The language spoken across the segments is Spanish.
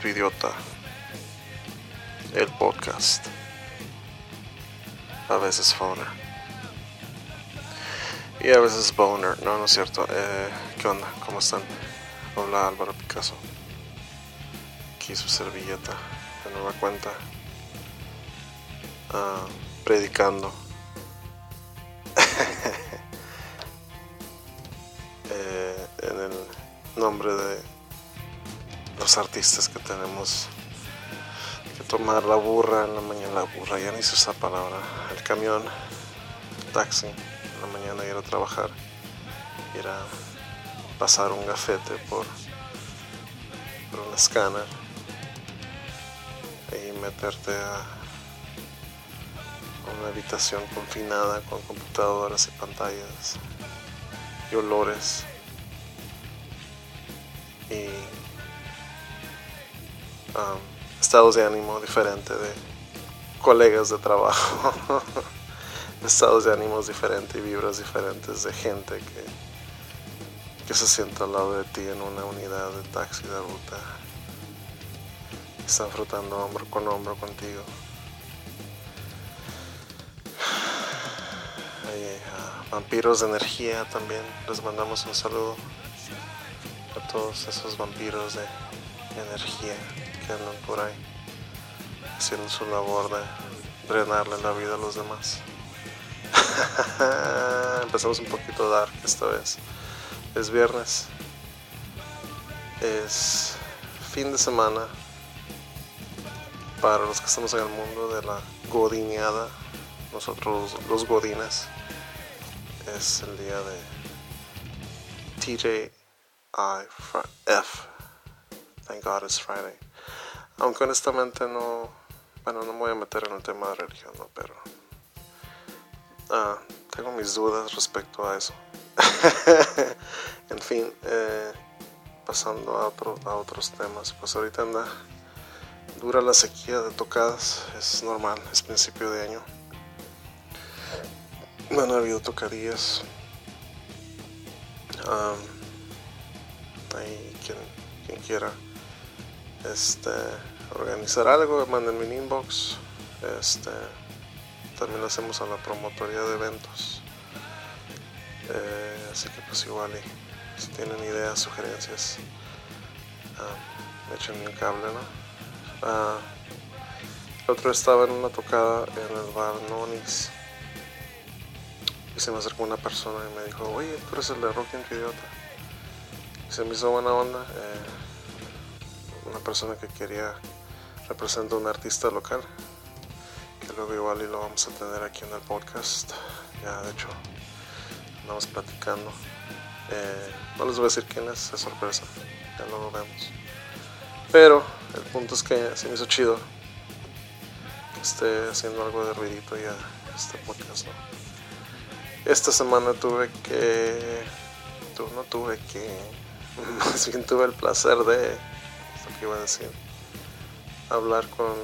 Tu idiota. El podcast. A veces Foner. Y a veces Boner. No, no es cierto. Eh, ¿Qué onda? ¿Cómo están? Hola Álvaro Picasso. Aquí su servilleta de nueva cuenta. Ah, predicando. Los artistas que tenemos que tomar la burra en la mañana, la burra, ya ni se usa palabra, el camión, el taxi, en la mañana ir a trabajar, ir a pasar un gafete por, por un escáner y meterte a una habitación confinada con computadoras y pantallas y olores. Y um, estados de ánimo diferente de colegas de trabajo, estados de ánimos diferentes y vibras diferentes de gente que, que se sienta al lado de ti en una unidad de taxi de ruta. Están frotando hombro con hombro contigo. Uh, vampiros de energía también. Les mandamos un saludo a todos esos vampiros de energía andan por ahí haciendo su labor de drenarle la vida a los demás. Empezamos un poquito dark esta vez. Es viernes. Es fin de semana para los que estamos en el mundo de la godineada. Nosotros los godines. Es el día de TJ F. Thank God it's Friday. Aunque honestamente no, bueno, no me voy a meter en el tema de religión, ¿no? Pero ah, tengo mis dudas respecto a eso. en fin, eh, pasando a, otro, a otros temas, pues ahorita anda dura la sequía de tocadas, es normal, es principio de año. No han habido tocadillas. ahí quien, quien quiera este, organizar algo, manden mi inbox. Este, también lo hacemos a la promotoría de eventos. Eh, así que pues igual si tienen ideas, sugerencias, uh, échenme un cable, ¿no? Uh, el otro estaba en una tocada en el bar Nonis y se me acercó una persona y me dijo, oye, tú eres el de Rock Idiota. Y se me hizo buena onda. Eh, persona que quería representar a un artista local. Que luego igual y lo vamos a tener aquí en el podcast. Ya de hecho, andamos platicando. Eh, no les voy a decir quién es, es sorpresa. Ya luego vemos. Pero el punto es que se me hizo chido que esté haciendo algo de ruidito ya este podcast. Esta semana tuve que. Tu, no tuve que. Más bien tuve el placer de. Que iba a decir. Hablar con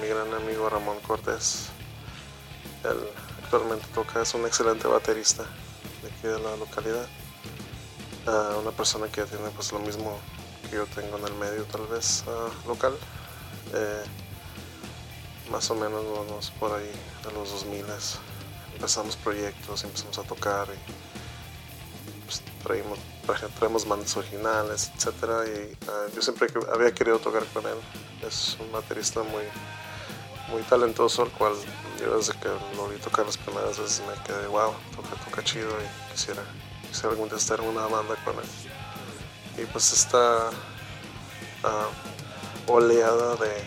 mi gran amigo Ramón Cortés. Él actualmente toca, es un excelente baterista de aquí de la localidad. Uh, una persona que tiene pues lo mismo que yo tengo en el medio, tal vez local. Eh, más o menos vamos por ahí de los 2000 empezamos proyectos, empezamos a tocar y pues, traímos, traemos bandas originales, etcétera y uh, yo siempre había querido tocar con él. Es un baterista muy muy talentoso, al cual yo desde que lo vi tocar las primeras veces me quedé, wow, toca, toca chido y quisiera, quisiera algún día estar en una banda con él. Y pues esta uh, oleada de,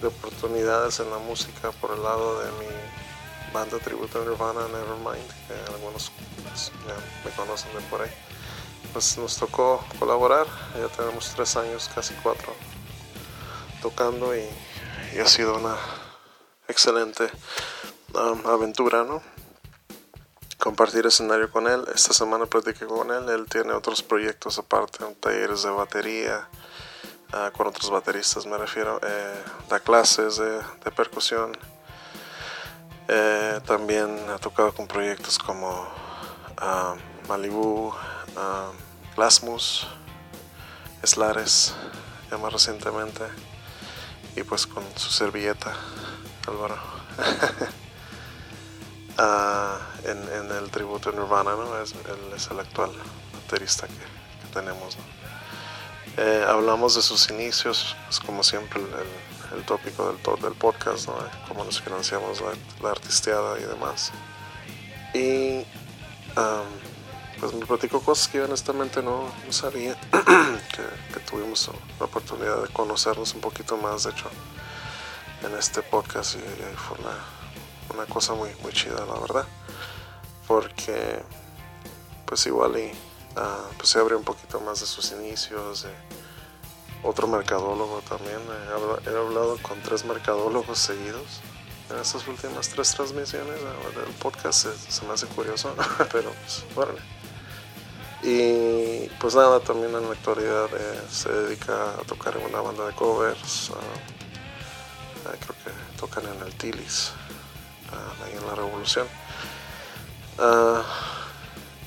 de oportunidades en la música por el lado de mi banda tributo a Nirvana, Nevermind, que algunos pues, ya me conocen de por ahí. Pues nos tocó colaborar, ya tenemos tres años, casi cuatro, tocando y, ha sido una excelente um, aventura, ¿no? Compartir escenario con él. Esta semana platiqué con él, él tiene otros proyectos aparte, talleres de batería, uh, con otros bateristas me refiero, eh, da clases de percusión. Eh, también ha tocado con proyectos como uh, Malibu, uh, Glasmus, Eslares, ya más recientemente, y pues con su servilleta, Álvaro. Ah, en, el tributo Nirvana, ¿no? Es, él es el actual baterista que, tenemos, eh, hablamos de sus inicios, pues como siempre el, tópico del, del podcast, ¿no? Cómo nos financiamos la, la artisteada y demás. Y pues me platicó cosas que yo honestamente no, sabía, que, tuvimos la oportunidad de conocernos un poquito más, de hecho, en este podcast y, fue una, cosa muy, muy chida, la verdad, porque pues igual y uh, pues se abrió un poquito más de sus inicios, de otro mercadólogo también, he hablado con tres mercadólogos seguidos en estas últimas tres transmisiones del podcast se, me hace curioso, pero pues bueno. Y pues nada, también en la actualidad eh, se dedica a tocar en una banda de covers. Ah, creo que tocan en el Tilis, ah, ahí en la Revolución. Ah,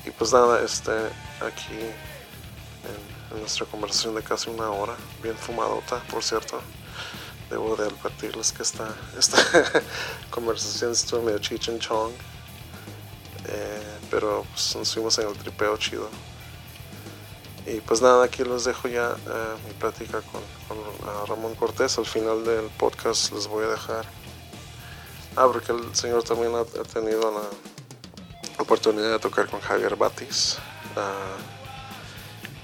y pues nada, este, aquí en, nuestra conversación de casi una hora, bien fumadota, por cierto. Debo de advertirles que esta, esta conversación estuvo medio chich chong. Eh, pero pues, nos fuimos en el tripeo chido. Y pues nada, aquí les dejo ya eh, mi plática con, Ramón Cortés. Al final del podcast les voy a dejar. Ah, porque el señor también ha, tenido la oportunidad de tocar con Javier Batis. Ah,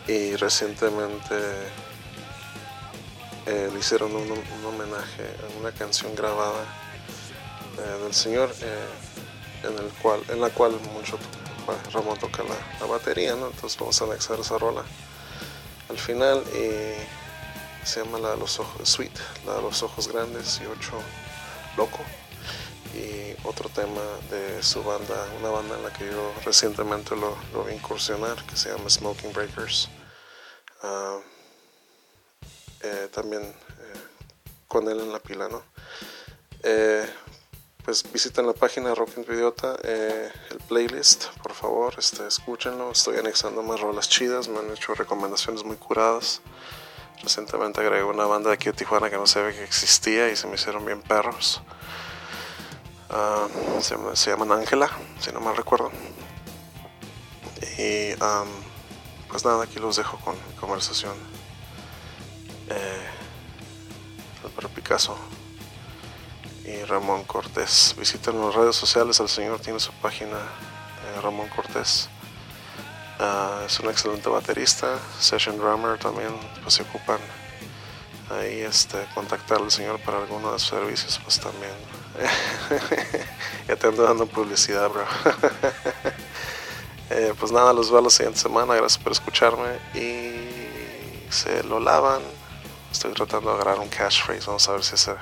y recientemente eh, le hicieron un, homenaje a una canción grabada eh, del señor en, el cual, en la cual mucho Ramón toca la, batería, ¿no? Entonces vamos a anexar esa rola al final y se llama la de los ojos, Sweet, la de los ojos grandes y ocho loco. Y otro tema de su banda, una banda en la que yo recientemente lo vi incursionar, que se llama Smoking Breakers. Eh, también eh, con él en la pila, ¿no? Eh, pues visiten la página de Rock Idiota, el playlist, por favor, este, escúchenlo. Estoy anexando más rolas chidas, me han hecho recomendaciones muy curadas. Recientemente agregué una banda de aquí de Tijuana que no sabía que existía y se me hicieron bien perros. Ah, se, llaman Ángela, si no mal recuerdo. Y pues nada, aquí los dejo con conversación. Eh, Álvaro Picasso y Ramón Cortés. Visiten las redes sociales, el señor tiene su página, eh, Ramón Cortés. Ah, es un excelente baterista, session drummer también, pues se ocupan ahí este, contactar al señor para alguno de sus servicios, pues también. ya te ando dando publicidad, bro. Eh, pues nada, los veo la siguiente semana, gracias por escucharme y se lo lavan. Estoy tratando de agarrar un catchphrase, vamos a ver si hace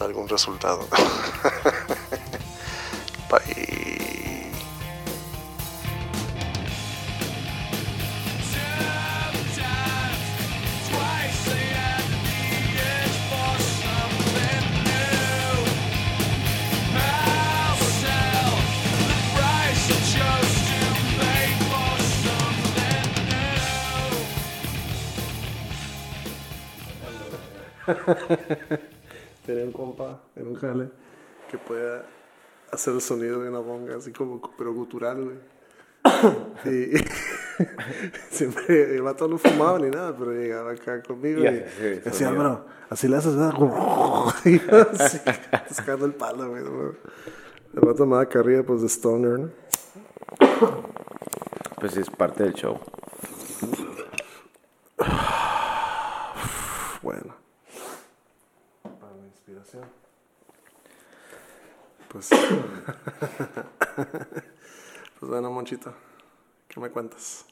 algún resultado. Bye. Tenía un compa en un jale que pueda hacer el sonido de una bonga, así como, pero gutural, güey. y, siempre el vato no fumaba ni nada, pero llegaba acá conmigo y, decía, bro, así le haces, ¿verdad? y así, buscando el palo, güey. El vato me daba carrilla, pues, de stoner, ¿no? Pues es parte del show. Pues, pues bueno, Monchito, ¿qué me cuentas?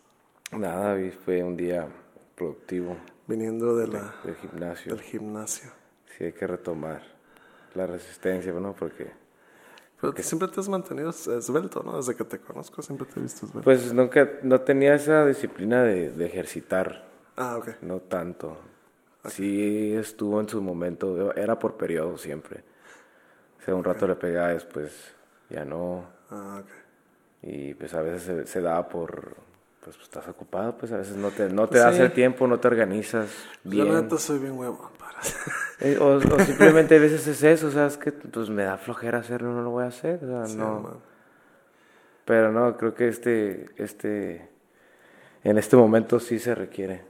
Nada, fue un día productivo. Viniendo de la, del gimnasio. Del gimnasio. Sí, hay que retomar la resistencia, ¿no? Porque... Pero siempre te has mantenido esbelto, ¿no? Desde que te conozco siempre te he visto esbelto. Pues nunca, no tenía esa disciplina de, de ejercitar. Ah, ok. No tanto. Sí estuvo en su momento, era por periodo siempre sea, un rato le pegaba, después ya no. Ah, Y pues a veces se, da por, pues, estás ocupado, pues a veces no te, no te das el tiempo, no te organizas bien. Yo neta soy bien huevón para eh, o, o, simplemente a veces es eso, o sea, es que pues me da flojera hacerlo, no lo voy a hacer, o sea, no. Pero no, creo que este, este, en este momento sí se requiere,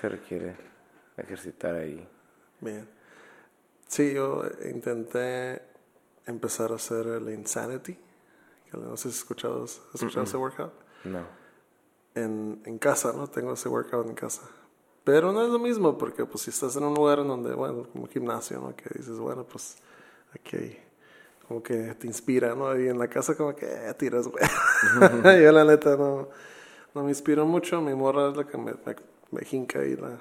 se requiere ejercitar ahí. Bien. Sí, yo intenté empezar a hacer el Insanity, que no sé si has escuchado, has escuchado ese workout. No en, en casa, ¿no? Tengo ese workout en casa. Pero no es lo mismo porque pues si estás en un lugar en donde, bueno, como gimnasio, ¿no? Que dices, bueno, pues aquí como que te inspira, ¿no? Y en la casa como que eh, tiras, güey. Yo la neta no, no me inspiro mucho. Mi morra es la que me, me, jinca ahí la,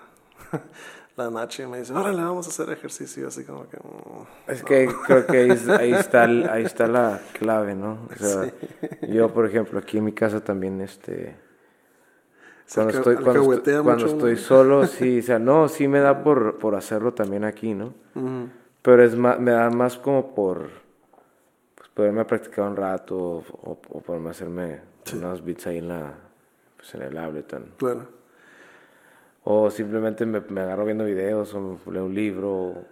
la noche y me dice, órale, vamos a hacer ejercicio. Así como que... Mm, es que creo que ahí, está, ahí está la clave, ¿no? O sea, yo, por ejemplo, aquí en mi casa también, este cuando estoy, cuando, estoy, solo, sí, o sea, no, sí me da por, por hacerlo también aquí, ¿no? Pero es más, me da más como por pues, poderme practicar un rato o, o, poderme hacerme unos beats ahí en la, pues, en el Ableton. Claro. O simplemente me, me, agarro viendo videos o leo un libro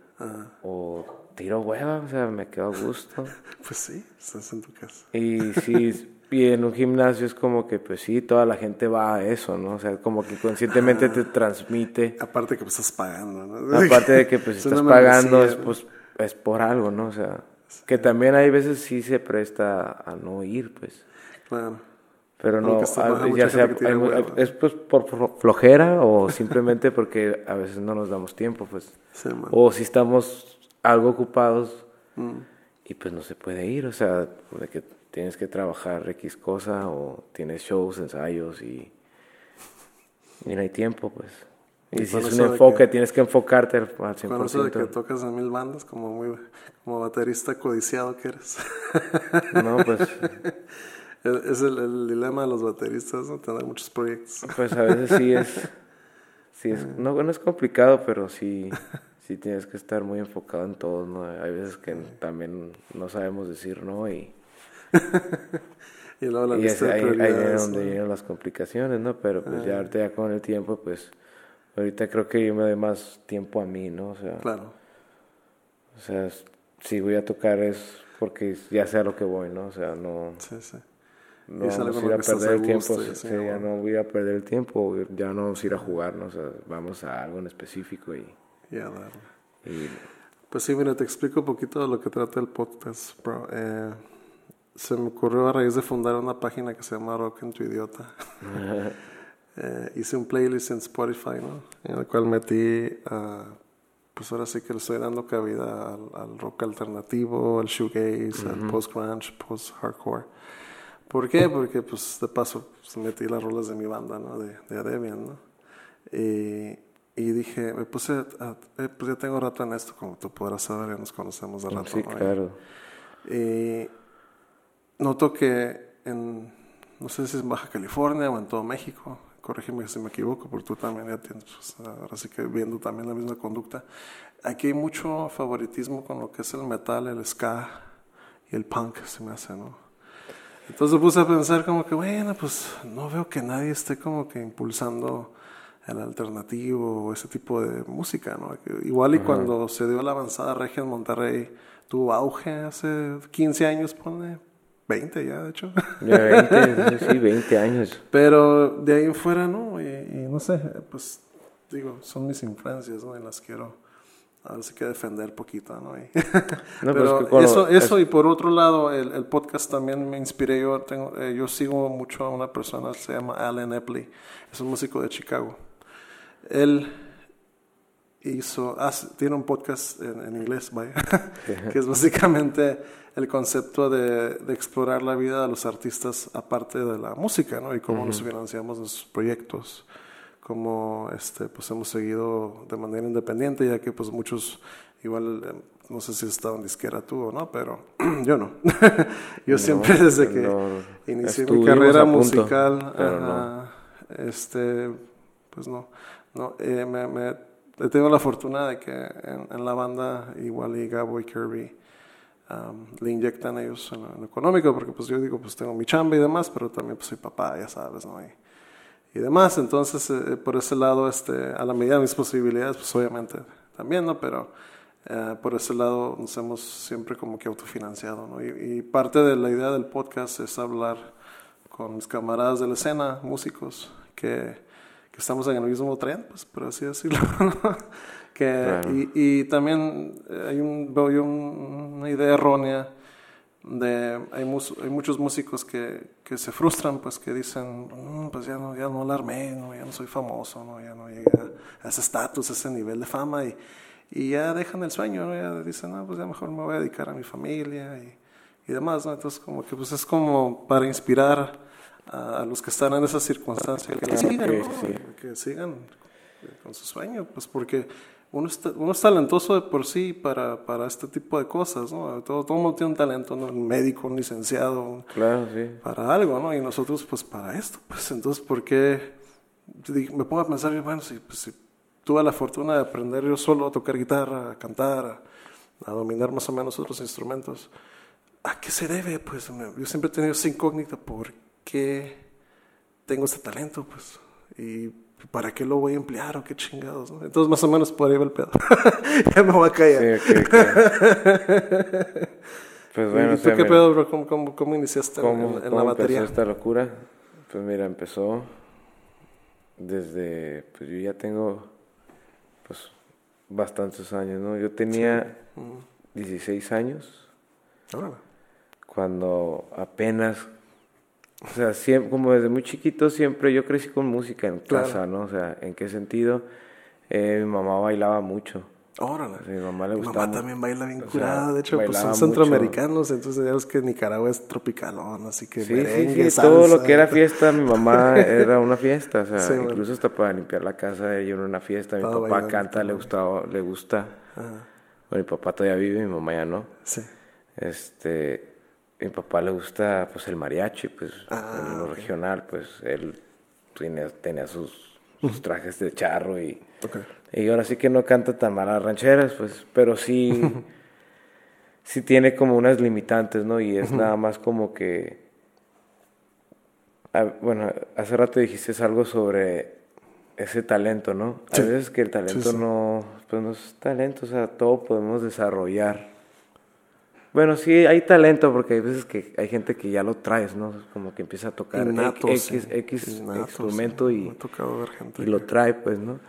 o tiro hueva, o sea, me quedo a gusto. pues sí, estás en tu casa. Y sí, y en un gimnasio es como que, pues sí, toda la gente va a eso, ¿no? O sea, como que conscientemente te transmite. Aparte que pues estás pagando, ¿no? Aparte de que pues estás pagando, es, pues, es por algo, ¿no? O sea, que también hay veces sí se presta a no ir, pues. Claro. Pero no, ya sea, es pues por flojera o simplemente porque a veces no nos damos tiempo, pues. o si estamos algo ocupados mm. y pues no se puede ir, o sea, de que tienes que trabajar X cosa o tienes shows, ensayos y, y no hay tiempo, pues. Y, si es un enfoque, tienes que enfocarte al 100%. Con eso de que tocas en mil bandas, como muy como baterista codiciado que eres. No, pues... es el, dilema de los bateristas, ¿no? Tener muchos proyectos. Pues a veces sí es... Sí es no, no es complicado, pero sí, sí tienes que estar muy enfocado en todo, ¿no? Hay veces que también no sabemos decir no y y luego la y es, ahí, ahí donde vienen las complicaciones, ¿no? Pero pues ya ah. ahorita ya con el tiempo, pues ahorita creo que yo me doy más tiempo a mí, ¿no? O sea, claro. O sea, si voy a tocar es porque ya sea lo que voy, ¿no? O sea, no... Sí, sí. No vamos a ir a perder el tiempo, sí, ya no voy a perder el tiempo, ya no vamos a ir a jugar, ¿no? O sea, vamos a algo en específico y... Ya, y, Pues sí, mira, te explico un poquito de lo que trata el podcast, bro. Eh, se me ocurrió a raíz de fundar una página que se llama Rock en tu idiota. Eh, hice un playlist en Spotify, ¿no? En el cual metí, pues ahora sí que le estoy dando cabida al, rock alternativo, al shoegaze, al post-grunge, post-hardcore. ¿Por qué? Porque pues de paso pues, metí las rolas de mi banda, ¿no? De, de ¿no? Y, y dije, me puse, eh, pues ya tengo rato en esto, como tú podrás saber, ya nos conocemos de rato. Sí, claro. Y noto que en, no sé si es en Baja California o en todo México, corrígeme si me equivoco, porque tú también ya tienes, pues, ahora sí que viendo también la misma conducta, aquí hay mucho favoritismo con lo que es el metal, el ska y el punk, se me hace, ¿no? Entonces puse a pensar como que, bueno, pues no veo que nadie esté como que impulsando el alternativo o ese tipo de música, ¿no? Igual y cuando se dio la avanzada regia en Monterrey, tuvo auge hace 15 años, pone, 20 ya, de hecho. Ya 20, sí, 20 años. Pero de ahí en fuera, ¿no? Y, no sé, pues digo, son mis influencias, ¿no? Y las quiero, ahora sí que defender poquito, ¿no? Y, no pero pues eso, eso y por otro lado, el, el, podcast también me inspiré. Yo, tengo, eh, yo sigo mucho a una persona, se llama Alan Epley, es un músico de Chicago. Él hizo, tiene un podcast en, en inglés, vaya, que es básicamente el concepto de, de, explorar la vida de los artistas aparte de la música, ¿no? Y cómo nos financiamos nuestros proyectos, cómo este, pues hemos seguido de manera independiente, ya que pues muchos, igual, eh, no sé si estaba en disquera tú o no, pero yo no. yo siempre desde que inicié mi carrera musical, este, pues no, no, eh, me, tenido la fortuna de que en, en la banda, igual y Gabo y Kirby, le inyectan ellos en lo, económico, porque pues yo digo, pues tengo mi chamba y demás, pero también pues soy papá, ya sabes, ¿no? Y, y demás. Entonces, eh, por ese lado, este, a la medida de mis posibilidades, pues obviamente también, ¿no? Pero eh, por ese lado nos hemos siempre como que autofinanciado, ¿no? Y, parte de la idea del podcast es hablar con mis camaradas de la escena, músicos, que, que estamos en el mismo tren, pues por así decirlo, que, y, y, también hay un, veo una idea errónea de hay, hay muchos músicos que, que, se frustran pues que dicen mm, pues ya no ya no la armé no ya no soy famoso no ya no llegué a ese estatus a ese nivel de fama y, y ya dejan el sueño ¿no? ya dicen no pues ya mejor me voy a dedicar a mi familia y, y demás ¿no? entonces como que pues es como para inspirar a, los que están en esa circunstancia que, sigan que sigan con su sueño pues porque uno es, uno es talentoso de por sí para, para este tipo de cosas, ¿no? Todo, todo mundo tiene un talento, ¿no? Un médico, un licenciado, claro, sí. para algo, ¿no? Y nosotros, pues, para esto, pues, entonces, ¿por qué? Me pongo a pensar, bueno, si, pues, si tuve la fortuna de aprender yo solo a tocar guitarra, a cantar, a, dominar más o menos otros instrumentos, ¿a qué se debe? Pues, yo siempre he tenido esa incógnita, ¿por qué tengo este talento? Pues, y ¿para qué lo voy a emplear o qué chingados? Entonces, más o menos por ahí va el pedo. ya me voy a callar. Sí, pues bueno, ¿Y tú qué pedo, bro? ¿Cómo, cómo, iniciaste en, en la batería? esta locura? Pues mira, empezó desde, pues yo ya tengo, pues, bastantes años, ¿no? Yo tenía 16 años. Cuando apenas o sea, siempre, como desde muy chiquito siempre yo crecí con música en casa, ¿no? O sea, ¿en qué sentido? Eh, mi mamá bailaba mucho. Órale. mi mamá le gustaba. Mi mamá también baila bien curada. de hecho, pues son centroamericanos, entonces ya que Nicaragua es tropicalón, así que sí, sí, sí, todo lo que era fiesta, mi mamá era una fiesta. O sea, incluso hasta para limpiar la casa, ella era una fiesta. Mi papá canta, le gustaba, le gusta. Bueno, mi papá todavía vive, mi mamá ya no. Sí. Este mi papá le gusta pues el mariachi, pues ah, en lo regional, pues él tenía, sus, trajes de charro y, y ahora sí que no canta tan mal las rancheras, pues, pero sí, sí tiene como unas limitantes, ¿no? Y es nada más como que, ah, bueno, hace rato dijiste algo sobre ese talento, ¿no? A veces que el talento no, pues no es talento, o sea, todo podemos desarrollar bueno, sí, hay talento porque hay veces que hay gente que ya lo traes, ¿no? Como que empieza a tocar X, X, instrumento y, y, lo trae, pues, ¿no?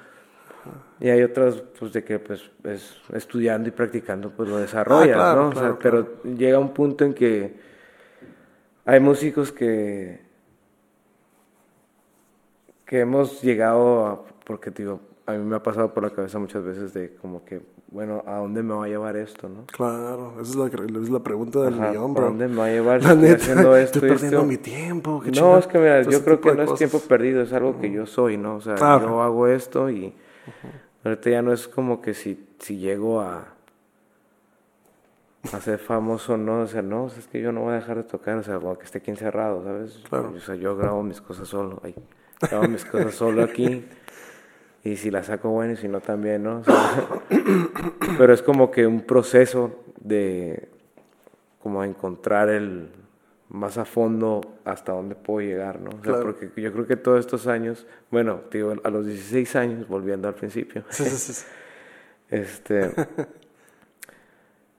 Y hay otras, pues, de que, pues, es estudiando y practicando, pues, lo desarrollas, ah, ¿no? o sea, pero llega un punto en que hay músicos que que hemos llegado a, porque, digo, a mí me ha pasado por la cabeza muchas veces de como que bueno, ¿a dónde me va a llevar esto, no? Claro, esa es la, es la pregunta del millón, bro. ¿A dónde me va a llevar la neta, haciendo esto? Estoy perdiendo mi tiempo. no, es que mira, yo creo que no es tiempo perdido, es algo que yo soy, ¿no? O sea, yo hago esto y ahorita ya no es como que si, si llego a, a ser famoso, no, o sea, no, es que yo no voy a dejar de tocar, o sea, como que esté aquí encerrado, ¿sabes? Claro. O sea, yo grabo mis cosas solo, ahí, grabo mis cosas solo aquí. Y si la saco bueno y si no también, ¿no? pero es como que un proceso de como encontrar el más a fondo hasta dónde puedo llegar, ¿no? O sea, porque yo creo que todos estos años, bueno, digo, a los 16 años, volviendo al principio, este,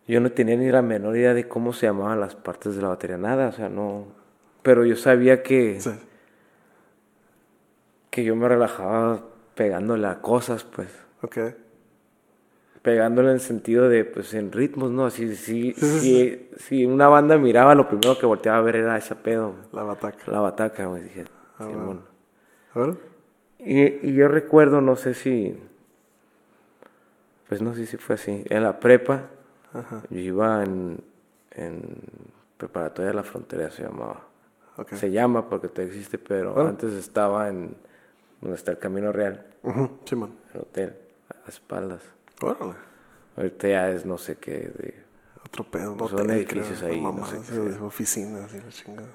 yo no tenía ni la menor idea de cómo se llamaban las partes de la batería, nada, o sea, no, pero yo sabía que, que yo me relajaba pegándole a cosas, pues. Ok. Pegándole en el sentido de, pues, en ritmos, ¿no? Si, si, si, si una banda miraba, lo primero que volteaba a ver era ese pedo. La bataca. La bataca, me dije. Ah, bueno. Y, y, yo recuerdo, no sé si, pues no sé si fue así, en la prepa, yo iba en, en preparatoria de la frontera, se llamaba. Se llama porque te existe, pero antes estaba en donde está el Camino Real. Sí, man. El hotel, a espaldas. Órale. Ahorita ya es no sé qué. De, Otro pedo. Pues son edificios ahí. no sé qué oficinas y la chingada.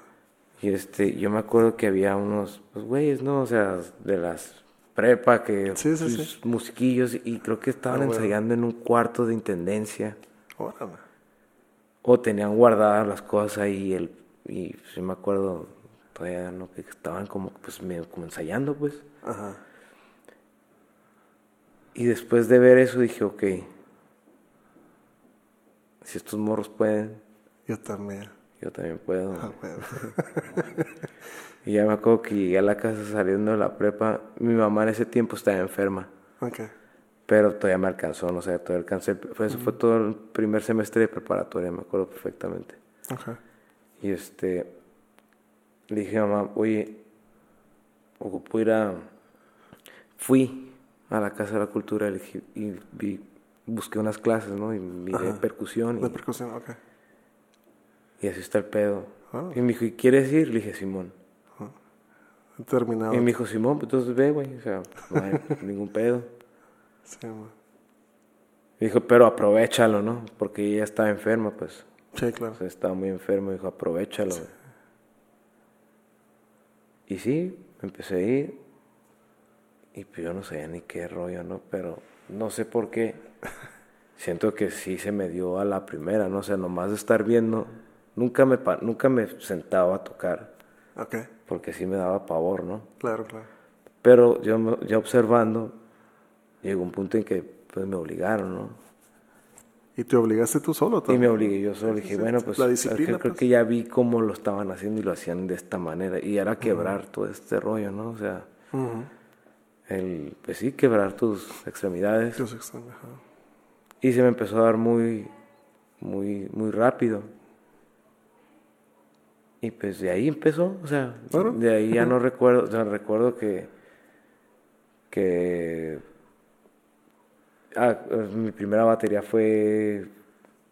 Y este, yo me acuerdo que había unos, pues güeyes, ¿no? O sea, de las prepa que sí, sí, sí. musiquillos y creo que estaban ah, ensayando en un cuarto de intendencia. Órale. O tenían guardadas las cosas ahí el, y sí me acuerdo todavía no, que estaban como, pues, medio como ensayando, pues. Ajá. Y después de ver eso dije, ok, si estos morros pueden. Yo también. Yo también puedo. Ah, y ya me acuerdo que llegué a la casa saliendo de la prepa. Mi mamá en ese tiempo estaba enferma. Okay. Pero todavía me alcanzó, no sé, todavía alcancé. eso fue todo el primer semestre de preparatoria, me acuerdo perfectamente. Okay. Y este, le dije a mamá, oye, ocupo ir a... Fui a la Casa de la Cultura y, vi, busqué unas clases, ¿no? Y miré percusión. Y, percusión, ok. Y así está el pedo. Ah. Y me dijo, ¿y quieres ir? Le dije, Simón. Ah. Terminado. Y me dijo, Simón, pues entonces ve, güey. O sea, no hay ningún pedo. Sí, man. dijo, pero aprovechalo, ¿no? Porque ella estaba enferma, pues. Sí, claro. O sea, estaba muy enfermo, dijo, aprovechalo. Y sí, empecé a ir. Y pues yo no sabía ni qué rollo, ¿no? Pero no sé por qué. Siento que sí se me dio a la primera, ¿no? O sea, nomás de estar viendo. Nunca me, nunca me sentaba a tocar. Ok. Porque sí me daba pavor, ¿no? Claro, claro. Pero yo ya observando, llegó un punto en que pues me obligaron, ¿no? ¿Y te obligaste tú solo también? Y me obligué yo solo. Dije, bueno, pues la disciplina, creo pues. que ya vi cómo lo estaban haciendo y lo hacían de esta manera. Y era quebrar todo este rollo, ¿no? O sea, el, pues sí, quebrar tus extremidades. Tus extremidades. Y se me empezó a dar muy, muy, muy rápido. Y pues de ahí empezó, o sea, de ahí ya no recuerdo, o sea, recuerdo que, que Ah, mi primera batería fue.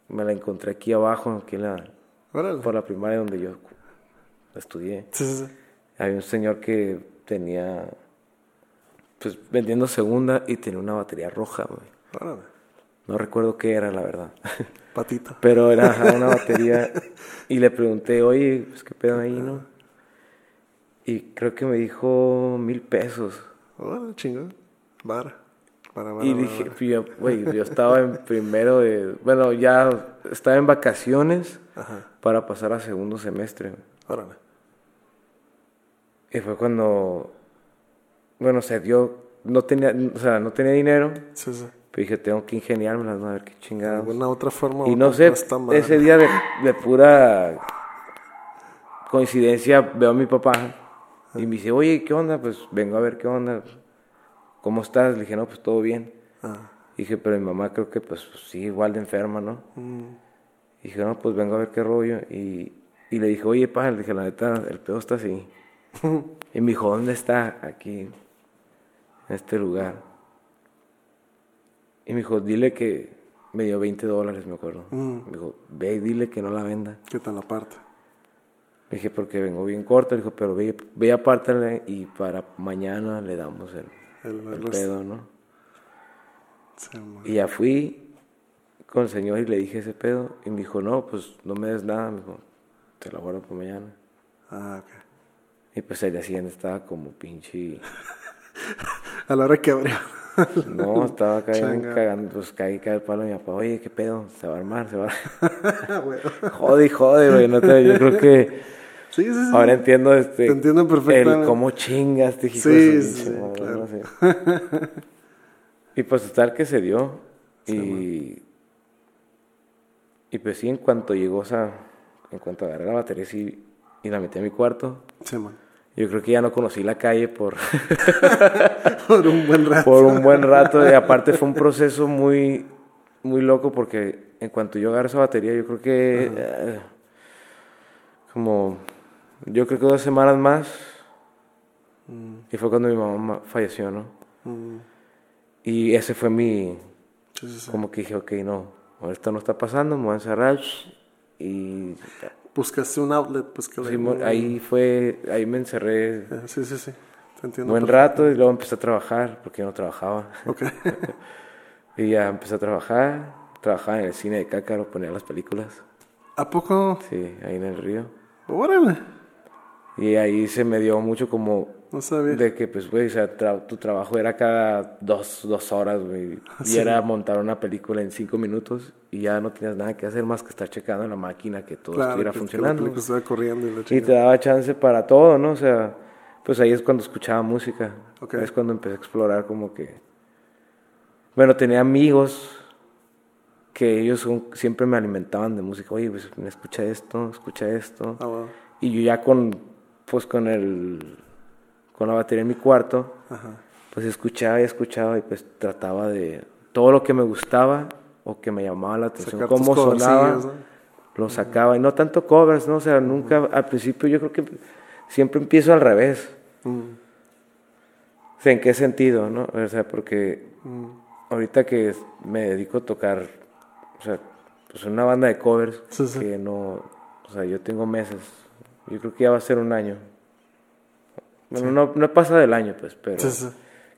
Me la encontré aquí abajo, aquí en la. Por la primaria donde yo estudié. Sí, sí, Había un señor que tenía. Pues vendiendo segunda y tenía una batería roja, güey. No recuerdo qué era, la verdad. Patita. Pero era una batería. y le pregunté, oye, pues qué pedo ahí, ¿no? Y creo que me dijo mil pesos. Bueno, chingón. Vara y dije, güey, yo estaba en primero de, bueno, ya estaba en vacaciones para pasar a segundo semestre. Órale. Y fue cuando, bueno, se dio, no tenía, o sea, no tenía dinero. Sí, sí. Pero dije, tengo que ingeniármelas, ¿no? a ver qué chingada. De alguna otra forma. Y no sé, ese día de, de, pura coincidencia veo a mi papá y me dice, oye, ¿qué onda? Pues vengo a ver qué onda. ¿Cómo estás? Le dije, no, pues todo bien. Ah. Dije, pero mi mamá creo que pues sí, igual de enferma, ¿no? Mm. Dije, no, pues vengo a ver qué rollo. Y, y le dije, oye, pa, le dije, la neta, el pedo está así. y me dijo, ¿dónde está? Aquí, en este lugar. Y me dijo, dile que me dio 20 dólares, me acuerdo. Mm. Me dijo, ve y dile que no la venda. ¿Qué tal aparte? Le dije, porque vengo bien corto. Le dijo, pero ve, ve apártale y para mañana le damos el el, pedo, ¿no? y ya fui con el señor y le dije ese pedo y me dijo, no, pues no me des nada, me dijo, te lo guardo para mañana. Ah, ok. Y pues el día siguiente estaba como pinche... A la hora que abrió. no, estaba cayendo, cagando, pues caí, caí el palo y mi papá, oye, ¿qué pedo? Se va a armar, se va a... bueno. Jode, jode, güey, no te, yo creo que Sí, sí, sí. Ahora entiendo este. Te entiendo perfectamente. El cómo chingas, te Sí, sí, claro. y pues tal que se dio. y. Y pues sí, en cuanto llegó, o sea, en cuanto agarré la batería sí, y la metí en mi cuarto. Sí, man. Yo creo que ya no conocí la calle por... por un buen rato. Por un buen rato. Y aparte fue un proceso muy, muy loco porque en cuanto yo agarré esa batería, yo creo que... Eh, como yo creo que dos semanas más. Mm. Y fue cuando mi mamá falleció, ¿no? Mm. Y ese fue mi... Como que dije, ok, no, esto no está pasando, me voy a encerrar y... Buscaste un outlet, pues que... Sí, ahí fue, ahí me encerré. Eh, sí, sí, sí, te entiendo. Buen rato y luego empecé a trabajar, porque yo no trabajaba. Ok. y ya empecé a trabajar, trabajaba en el cine de Cácaro, ponía las películas. ¿A poco? Sí, ahí en el río. Órale. Y ahí se me dio mucho como no sabía. De que, pues, güey, o sea, tu trabajo era cada dos, dos horas, güey. Y era montar una película en cinco minutos y ya no tenías nada que hacer más que estar checando en la máquina que todo estuviera funcionando. Que corriendo y, te daba chance para todo, ¿no? O sea, pues ahí es cuando escuchaba música. Es cuando empecé a explorar como que... Bueno, tenía amigos que ellos siempre me alimentaban de música. Oye, pues, escucha esto, escucha esto. Ah, y yo ya con, pues, con el con la batería en mi cuarto, pues escuchaba y escuchaba y pues trataba de todo lo que me gustaba o que me llamaba la atención, cómo sonaba, lo sacaba. Y no tanto covers, ¿no? O sea, nunca, al principio yo creo que siempre empiezo al revés. O sea, ¿en qué sentido, no? O sea, porque ahorita que me dedico a tocar, o sea, pues una banda de covers que no, o sea, yo tengo meses, yo creo que ya va a ser un año bueno, no, no pasa del año, pues, pero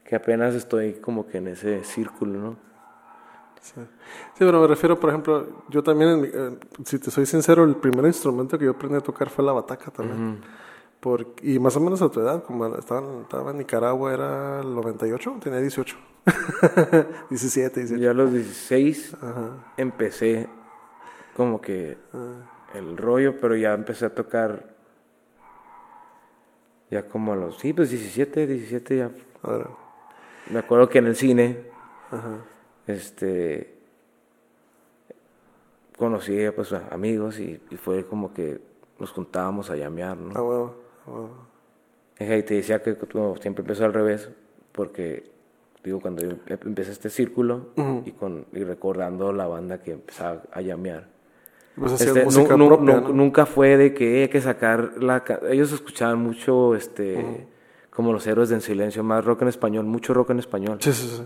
que apenas estoy como que en ese círculo, ¿no? Sí. pero me refiero, por ejemplo, yo también, eh, si te soy sincero, el primer instrumento que yo aprendí a tocar fue la bataca también. Por, y más o menos a tu edad, como estaba, estaba en Nicaragua, era el 98, tenía 18. 17, 18. Ya a los 16 empecé como que ah. el rollo, pero ya empecé a tocar ya como a los, sí, pues 17, 17 ya. Ahora. Me acuerdo que en el cine, este, conocí pues a amigos y, fue como que nos juntábamos a llamear, ¿no? Ah, bueno, Y te decía que siempre empezó al revés, porque, digo, cuando yo empecé este círculo y, con, y recordando la banda que empezaba a llamear, pues este, música propia, Nunca fue de que hay que sacar la... Ellos escuchaban mucho, este, como los héroes de En Silencio, más rock en español, mucho rock en español. Sí, sí, sí.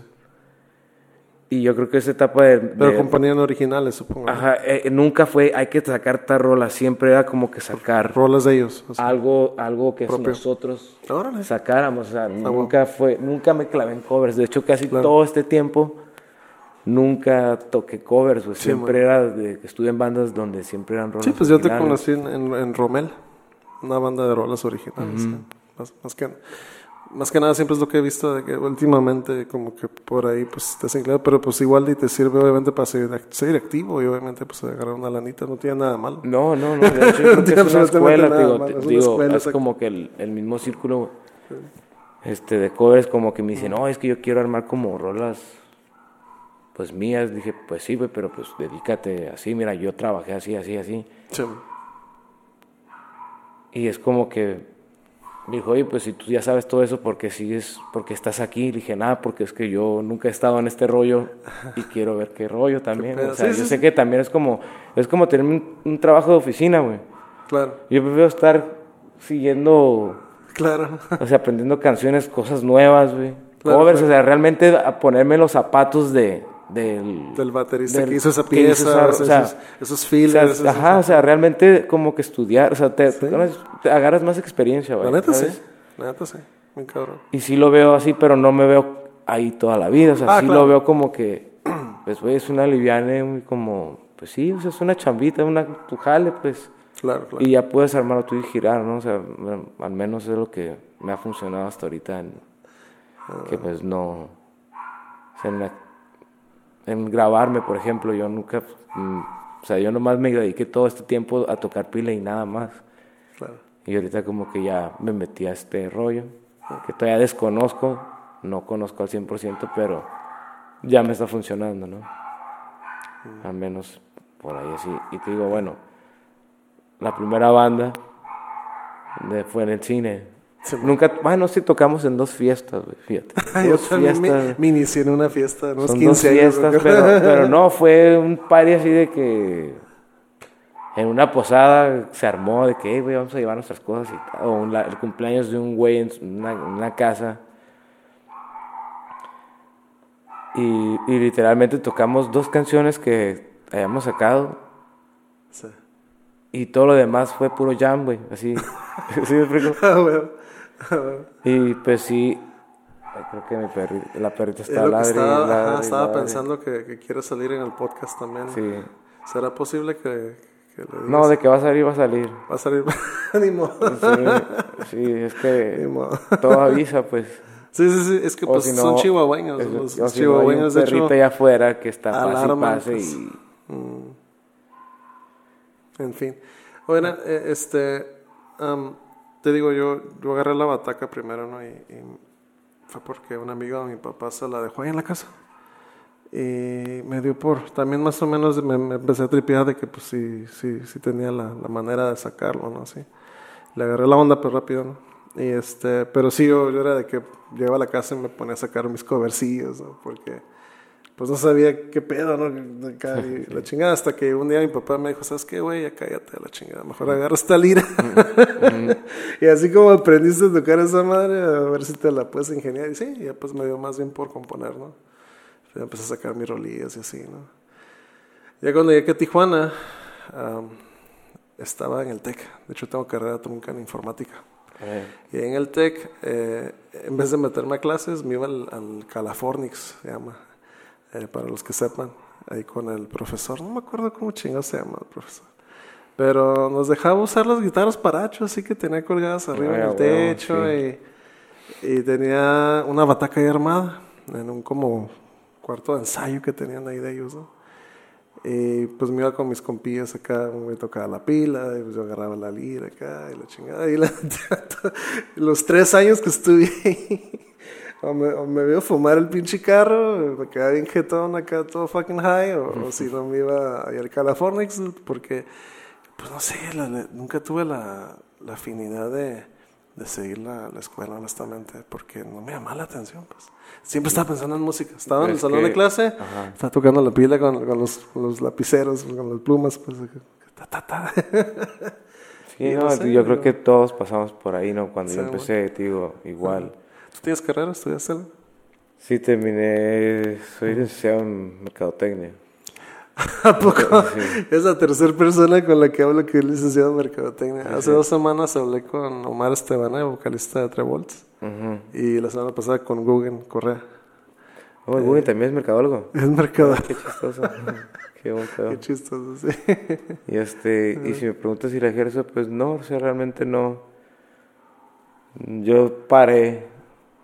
Y yo creo que esa etapa de... Pero compañías originales, supongo. Ajá, eh, nunca fue, hay que sacar tal rola, siempre era como que sacar... Rolas de ellos. algo algo que nosotros sacáramos, o sea, nunca fue, nunca me clavé en covers. De hecho, casi todo este tiempo nunca toqué covers, pues siempre era de que estuve en bandas donde siempre eran rolas. Sí, pues yo te conocí en, en, Romel, una banda de rolas originales. más, que, más que nada siempre es lo que he visto de que últimamente como que por ahí pues has inclinado, pero pues igual y te sirve obviamente para seguir, seguir activo y obviamente pues agarrar una lanita, no tiene nada malo. No, no, no, de hecho creo que es una escuela, digo, es, digo, es como que el, el mismo círculo este de covers como que me dicen, no, es que yo quiero armar como rolas pues mías, dije, pues sí, pero pues dedícate así, mira, yo trabajé así, así, así. Sí. Y es como que me dijo, oye, pues si tú ya sabes todo eso, ¿por qué sigues, porque estás aquí? Le dije, nada, porque es que yo nunca he estado en este rollo y quiero ver qué rollo también. o sea, yo sé que también es como, es como tener un, trabajo de oficina, güey. Claro. Yo prefiero estar siguiendo... Claro. O sea, aprendiendo canciones, cosas nuevas, güey. Covers, o sea, realmente a ponerme los zapatos de, del, del baterista que hizo esa pieza, o sea, esos, esos ajá, o sea, realmente como que estudiar, o sea, te, agarras más experiencia, La neta sí, la neta sí, muy cabrón. Y sí lo veo así, pero no me veo ahí toda la vida, o sea, ah, sí lo veo como que, pues, güey, es una liviana muy como, pues sí, o sea, es una chambita, una, tu jale, pues. Claro, claro. Y ya puedes armarlo tú y girar, ¿no? O sea, al menos es lo que me ha funcionado hasta ahorita, en, que ah. pues no, o sea, en la, en grabarme, por ejemplo, yo nunca, mm, o sea, yo nomás me dediqué todo este tiempo a tocar pila y nada más. Claro. Y ahorita como que ya me metí a este rollo, que todavía desconozco, no conozco al 100%, pero ya me está funcionando, ¿no? Mm. Al menos por ahí así. Y te digo, bueno, la primera banda fue en el cine, Nunca, bueno, sí tocamos en dos fiestas, fíjate. Dos fiestas. Me, inicié en una fiesta, unos 15 dos fiestas, pero, pero, no, fue un party así de que en una posada se armó de que, güey, vamos a llevar nuestras cosas y tal. O el cumpleaños de un güey en una, casa. Y, y, literalmente tocamos dos canciones que habíamos sacado. Sí. Y todo lo demás fue puro jam, güey, así. ¿Sí me explico? Ah, y pues sí, creo que mi perrita, la perrita está ladrillando. Estaba, estaba pensando que, que quiere salir en el podcast también. Sí. ¿Será posible que, no, de que va a salir, va a salir. Va a salir, ni modo. Sí, es que todo avisa, pues. Sí, sí, sí, es que pues, son chihuahueños. los, los chihuahueños, de hecho. allá afuera que está pase y pase pues, y... Mm. En fin. Bueno, eh, este... te digo, yo, yo agarré la bataca primero, ¿no? Y, fue porque un amigo de mi papá se la dejó ahí en la casa. Y me dio por, también más o menos me, empecé a tripear de que pues sí, sí, sí tenía la, la manera de sacarlo, ¿no? Sí. Le agarré la onda, pero rápido, ¿no? Y este, pero sí, yo, era de que llegaba a la casa y me ponía a sacar mis covercillos, ¿no? Porque pues no sabía qué pedo, ¿no? la chingada, hasta que un día mi papá me dijo, ¿sabes qué, güey? Ya cállate a la chingada, mejor agarra esta lira. y así como aprendiste a tocar esa madre, a ver si te la puedes ingeniar. Y sí, ya pues me dio más bien por componer, ¿no? Ya empecé a sacar mis rolillas y así, ¿no? Ya cuando llegué a Tijuana, estaba en el TEC. De hecho, tengo carrera técnica en informática. Eh. Y en el TEC, eh, en vez de meterme a clases, me iba al, al Californix, se llama, eh, para los que sepan, ahí con el profesor. No me acuerdo cómo chingo se llama el profesor. Pero nos dejaba usar las guitarras paracho, así que tenía colgadas arriba en el techo y, y, tenía una bataca ahí armada en un como cuarto de ensayo que tenían ahí de ellos, ¿no? Y pues me iba con mis compillas acá, me tocaba la pila, y pues yo agarraba la lira acá y la chingada. Y los tres años que estuve ahí, o me, veo fumar el pinche carro, me quedaba bien jetón acá todo fucking high, o, si no me iba a ir al California, porque, pues no sé, nunca tuve la, la afinidad de, de seguir la, la, escuela, honestamente, porque no me llamaba la atención, pues. Siempre estaba pensando en música. Estaba en el salón de clase, estaba tocando la pila con, con, los, los, lapiceros, con las plumas, pues. Sí, no, yo creo que todos pasamos por ahí, ¿no? Cuando yo empecé, digo, igual. ¿Tú tienes carrera? ¿Estudiaste algo? Sí, terminé, soy licenciado en Mercadotecnia. ¿A poco? Es la tercera persona con la que hablo que es licenciado en Mercadotecnia. Hace dos semanas hablé con Omar Esteban, vocalista de Trevolts. Y la semana pasada con Guggen Correa. Oh, Guggen también es mercadólogo. Es mercadólogo. Qué chistoso. Qué, Qué chistoso, sí. Y, este, y si me preguntas si la ejerzo, pues no, o sea, realmente no. Yo paré,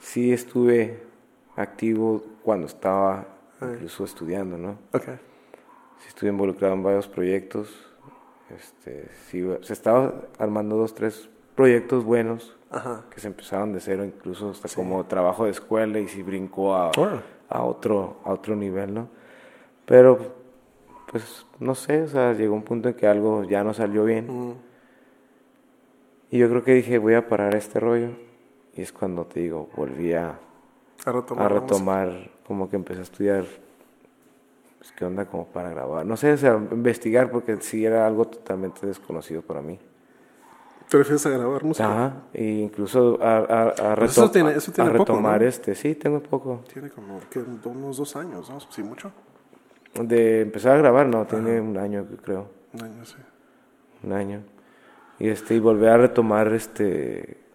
sí estuve activo cuando estaba incluso estudiando, ¿no? Okay estuve involucrado en varios proyectos. Este, se estaba armando dos, tres proyectos buenos que se empezaron de cero, incluso hasta como trabajo de escuela y si brincó a, a, otro, a otro nivel, ¿no? Pero, pues, no sé, o sea, llegó un punto en que algo ya no salió bien. Mm. Y yo creo que dije, voy a parar este rollo. Y es cuando te digo, volví a, a retomar como que empecé a estudiar pues, ¿qué onda como para grabar? No sé, o sea, investigar porque sí era algo totalmente desconocido para mí. ¿Te refieres a grabar música? Ajá, e incluso a, a, a, pues eso tiene, eso tiene retomar este, sí, tengo poco. Tiene como unos dos años, ¿no? Sí, mucho. De empezar a grabar, no, tiene un año, creo. Un año, sí. Un año. Y este, y volver a retomar este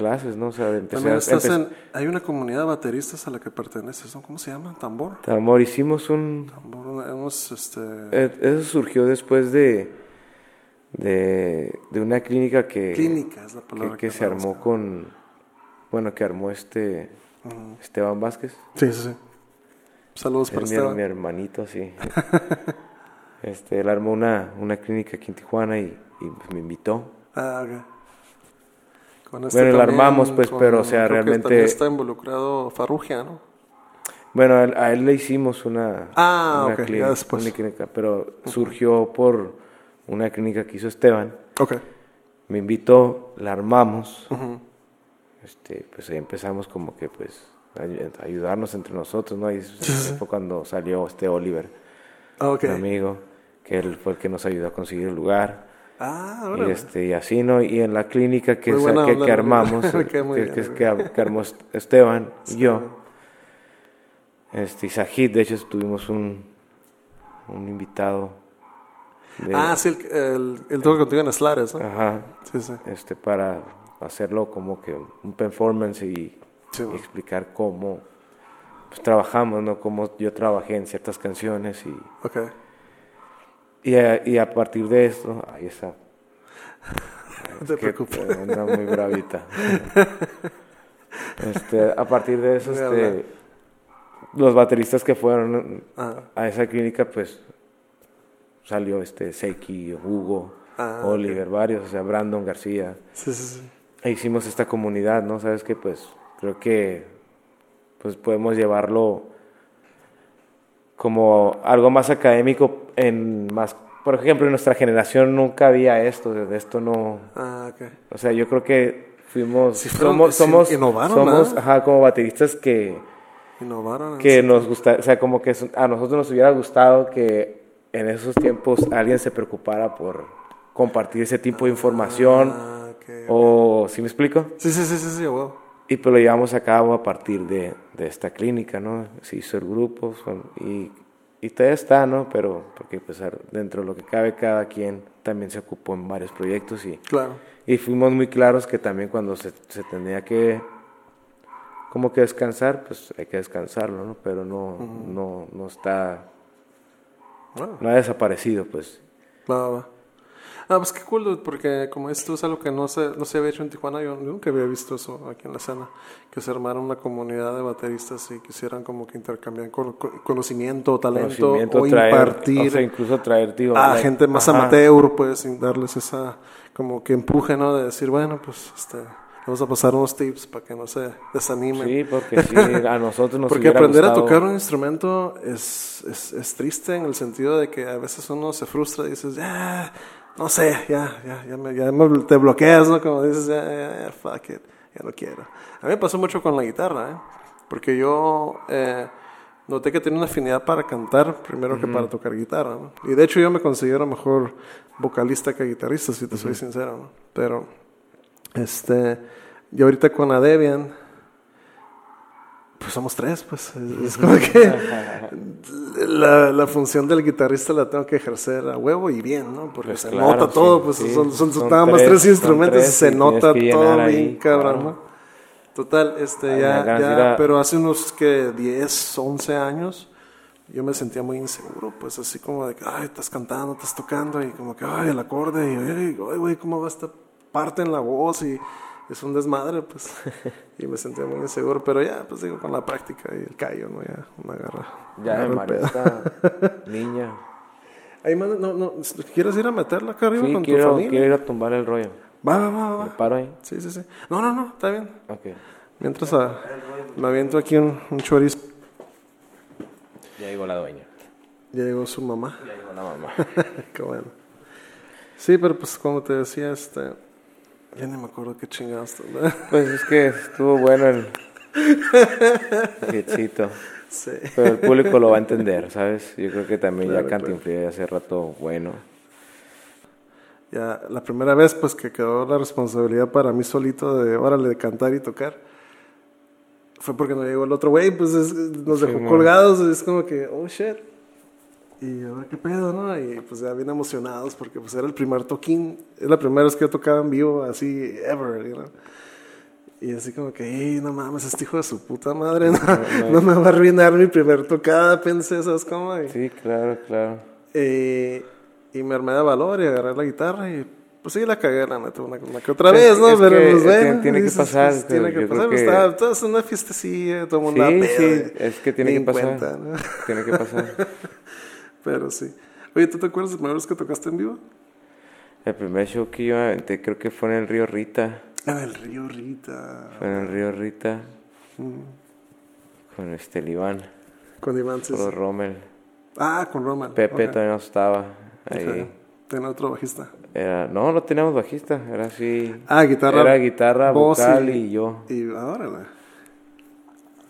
clases, ¿no? O sea, empecé estás en, hay una comunidad de bateristas a la que perteneces, ¿no? ¿Cómo se llama? ¿Tambor? Tambor, hicimos un... Tambor, hemos, este... Eh, eso surgió después de, de, de una clínica que... Clínica es la palabra. Que, se armó con... Bueno, que armó este... Esteban Vázquez. Sí, sí, sí. Saludos para Esteban. Mi, hermanito, sí. este, él armó una, una clínica aquí en Tijuana y, y me invitó. Ah, ok. Este bueno, lo armamos, pues, pero, o sea, realmente... está involucrado Farrugia, ¿no? Bueno, a él, le hicimos una, ah, una, clínica, pero surgió por una clínica que hizo Esteban. Ok. Me invitó, la armamos. este, pues ahí empezamos como que, pues, a ayudarnos entre nosotros, ¿no? Ahí fue cuando salió este Oliver, ah, okay. un amigo, que él fue el que nos ayudó a conseguir el lugar. Ah, y, este, y así, ¿no? Y en la clínica que, que, armamos, que, que, armó Esteban y yo, este, y Sajid, de hecho, tuvimos un, un invitado. ah, sí, el, el, el toque contigo en Slares, ¿no? Ajá. Sí, sí. Este, para hacerlo como que un performance y, explicar cómo pues, trabajamos, ¿no? Cómo yo trabajé en ciertas canciones y... Okay Y a, y a partir de esto, ahí está. No te preocupes. Anda muy bravita. este, a partir de eso, este, los bateristas que fueron ah. a esa clínica, pues salió este Seiki, Hugo, ah, Oliver, varios, o sea, Brandon García. Sí, sí, sí. E hicimos esta comunidad, ¿no? Sabes que pues creo que pues podemos llevarlo como algo más académico en más por ejemplo en nuestra generación nunca había esto de esto no ah, okay. o sea yo creo que fuimos somos somos somos ajá, como bateristas que innovaron que nos gusta o sea como que a nosotros nos hubiera gustado que en esos tiempos alguien se preocupara por compartir ese tipo de información ah, o ¿sí me explico? Sí, sí, sí, sí, sí wow. Y pues lo llevamos a cabo a partir de, de esta clínica, ¿no? Se hizo el grupo y, y todavía está, ¿no? Pero porque pues dentro de lo que cabe cada quien también se ocupó en varios proyectos y, claro. y fuimos muy claros que también cuando se, se tenía que como que descansar, pues hay que descansarlo, ¿no? Pero no, no, no está, no ha desaparecido, pues. Va, Ah, pues qué cool, porque como esto es algo que no se, no se había hecho en Tijuana, yo nunca había visto eso aquí en la escena, que se armara una comunidad de bateristas y quisieran como que intercambiar conocimiento, talento o impartir. O sea, incluso traer, tío, a gente más amateur, pues, sin darles esa como que empuje, ¿no? De decir, bueno, pues, este vamos a pasar unos tips para que no se desanimen. Sí, porque sí, a nosotros nos Porque aprender a tocar un instrumento es, es, es, triste en el sentido de que a veces uno se frustra y dices, ya, no sé, ya, ya, ya, me, ya te bloqueas, ¿no? Como dices, ya, ya, ya, fuck it, ya no quiero. A mí me pasó mucho con la guitarra, ¿eh? Porque yo eh, noté que tenía una afinidad para cantar primero que para tocar guitarra, ¿no? Y de hecho yo me considero mejor vocalista que guitarrista, si te soy sincero, ¿no? Pero, este, yo ahorita con Adebian pues somos tres, pues es como que la, la, función del guitarrista la tengo que ejercer a huevo y bien, ¿no? Porque pues se nota todo, pues son, son, nada más tres, instrumentos y se nota todo bien, cabrón, ¿no? Total, este, ya, ya, pero hace unos que 10, 11 años yo me sentía muy inseguro, pues así como de que, ay, estás cantando, estás tocando y como que, ay, el acorde y, ay, güey, ¿cómo va esta parte en la voz? Y es un desmadre, pues. y me sentía muy inseguro, pero ya, pues digo, con la práctica y el callo, ¿no? Ya, una garra. Ya, María esta niña. Ahí, no, no, ¿quieres ir a meterla acá arriba con quiero, tu familia? quiero ir a tumbar el rollo. Va, va, va, va. ¿Me paro ahí? Sí, sí, sí. No, no, no, está bien. Ok. Mientras a, me aviento aquí un, un chorizo. Ya llegó la dueña. Ya llegó su mamá. Ya llegó la mamá. Qué bueno. Sí, pero pues como te decía, este ya ni me acuerdo qué chingados. Pues es que estuvo bueno el hitsito. Sí. Pero el público lo va a entender, ¿sabes? Yo creo que también ya Cantinflas hace rato bueno. Ya la primera vez pues que quedó la responsabilidad para mí solito de órale de cantar y tocar fue porque no llegó el otro güey, pues nos dejó colgados, es como que oh shit. Y ahora qué pedo, ¿no? Y pues ya bien emocionados porque pues era el primer toquín, es la primera vez que yo tocaba en vivo así, ever, you know? Y así como que, no mames, este hijo de su puta madre, no, me va a arruinar mi primer tocada, pensé, ¿sabes cómo? sí, claro, claro. y me armé de valor y agarré la guitarra y pues sí la cagué, la neta, una, que otra vez, ¿no? Pero que, pues bueno. Tiene, que pasar. Pues, tiene que pasar, pues, estaba, todo es una fiestecilla, todo el mundo Sí, sí, es que tiene que pasar. Cuenta, ¿no? Tiene que pasar. Pero sí. Oye, ¿tú te acuerdas de la primera vez que tocaste en vivo? El primer show que yo aventé creo que fue en el Río Rita. Ah, el Río Rita. Fue en el Río Rita. Mm. Con este el Iván. Con Iván, sí. Con Rommel. Ah, con Rommel. Pepe todavía no estaba ahí. ¿Tenía otro bajista? Era, no, no teníamos bajista, era así. Ah, guitarra. Era guitarra, vocal y, yo. Y ahora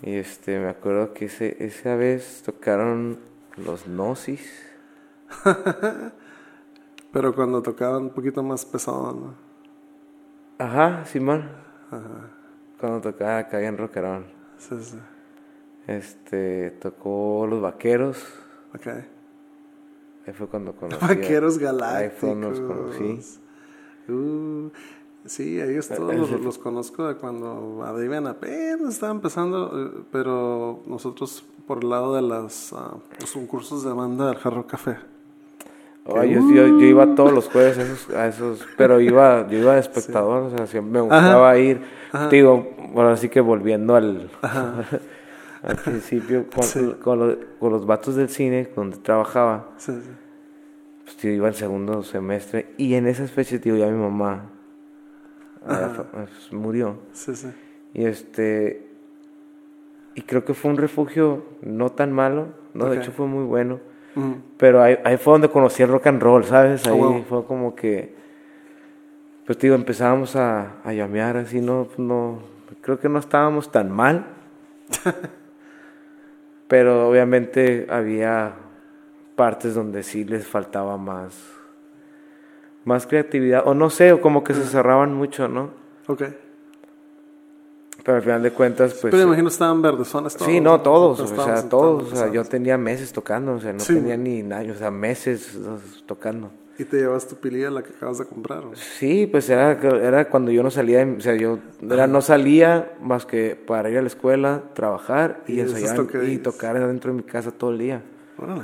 Y este, me acuerdo que ese, esa vez tocaron los Gnosis. Pero cuando tocaban un poquito más pesado, ¿no? Ajá, Simón. Ajá. Cuando tocaba acá en Rockerón. Sí, sí. Este, tocó Los Vaqueros. Ok. Ahí fue cuando conocí. Vaqueros Galácticos. Ahí fue cuando los conocí. Uh, Sí, ellos todos los, los, conozco de cuando Adrián apenas estaba empezando, eh, pero nosotros por el lado de las, uh, los concursos de banda del Jarro Café. yo, yo, iba todos los jueves a esos, a esos pero iba, yo iba de espectador, o sea, siempre me gustaba ir. Digo, bueno, así que volviendo al, al principio, con, con, los, con, los vatos del cine donde trabajaba, pues tío, iba en segundo semestre y en esas fechas, tío, ya mi mamá pues, murió. Y este, y creo que fue un refugio no tan malo, no, de hecho fue muy bueno. Pero ahí, ahí, fue donde conocí el rock and roll, ¿sabes? Ah, ahí fue como que, pues digo, empezábamos a, a llamear así, no, no, creo que no estábamos tan mal. pero obviamente había partes donde sí les faltaba más, más creatividad, o no sé, o como que se cerraban mucho, ¿no? Ok. Pero al final de cuentas, pues... Pero imagino estaban verdes, todos. Sí, no, todos, o sea, todos. O sea, yo tenía meses tocando, o sea, no tenía ni años, o sea, meses tocando. ¿Y te llevas tu pililla, la que acabas de comprar? Sí, pues era, era cuando yo no salía, o sea, yo era, no salía más que para ir a la escuela, trabajar y, ensayar y tocar dentro de mi casa todo el día. Órale.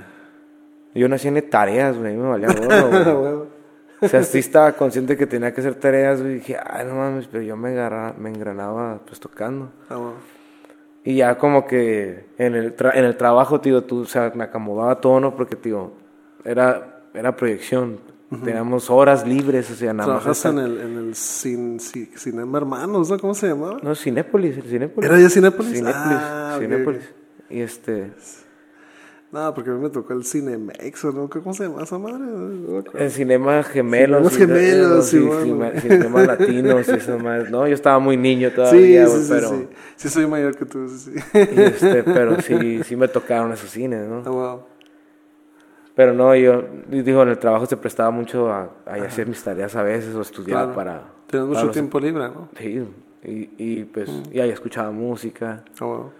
Yo no hacía ni tareas, güey, me valía gorro, O sea, sí estaba consciente que tenía que hacer tareas, y dije, ay, no mames, pero yo me, me engranaba pues tocando. Ah, y ya como que en el, en el trabajo, tío, tú, o sea, me acomodaba todo, ¿no? Porque, tío, era, era proyección. Teníamos horas libres, o sea, nada más. Trabajas en el, en el Cinema Hermanos, ¿no? ¿Cómo se llamaba? No, Cinépolis, el Cinépolis. ¿Era ya Cinépolis? Cinépolis, ah, Cinépolis. Y este... No, porque a mí me tocó el Cinemex, ¿o no? ¿Cómo se llama esa madre? el Cinema Gemelos. Cinema Gemelos, sí, Cinema Latinos y eso más. No, yo estaba muy niño todavía, sí, sí, pero... Sí, sí, soy mayor que tú, sí. este, pero sí, sí me tocaron esos cines, ¿no? Ah, wow. Pero no, yo, digo, en el trabajo se prestaba mucho a, a hacer mis tareas a veces o estudiar para... Tienes mucho tiempo libre, ¿no? Sí, y, y pues, mm. y ahí escuchaba música. Ah, wow.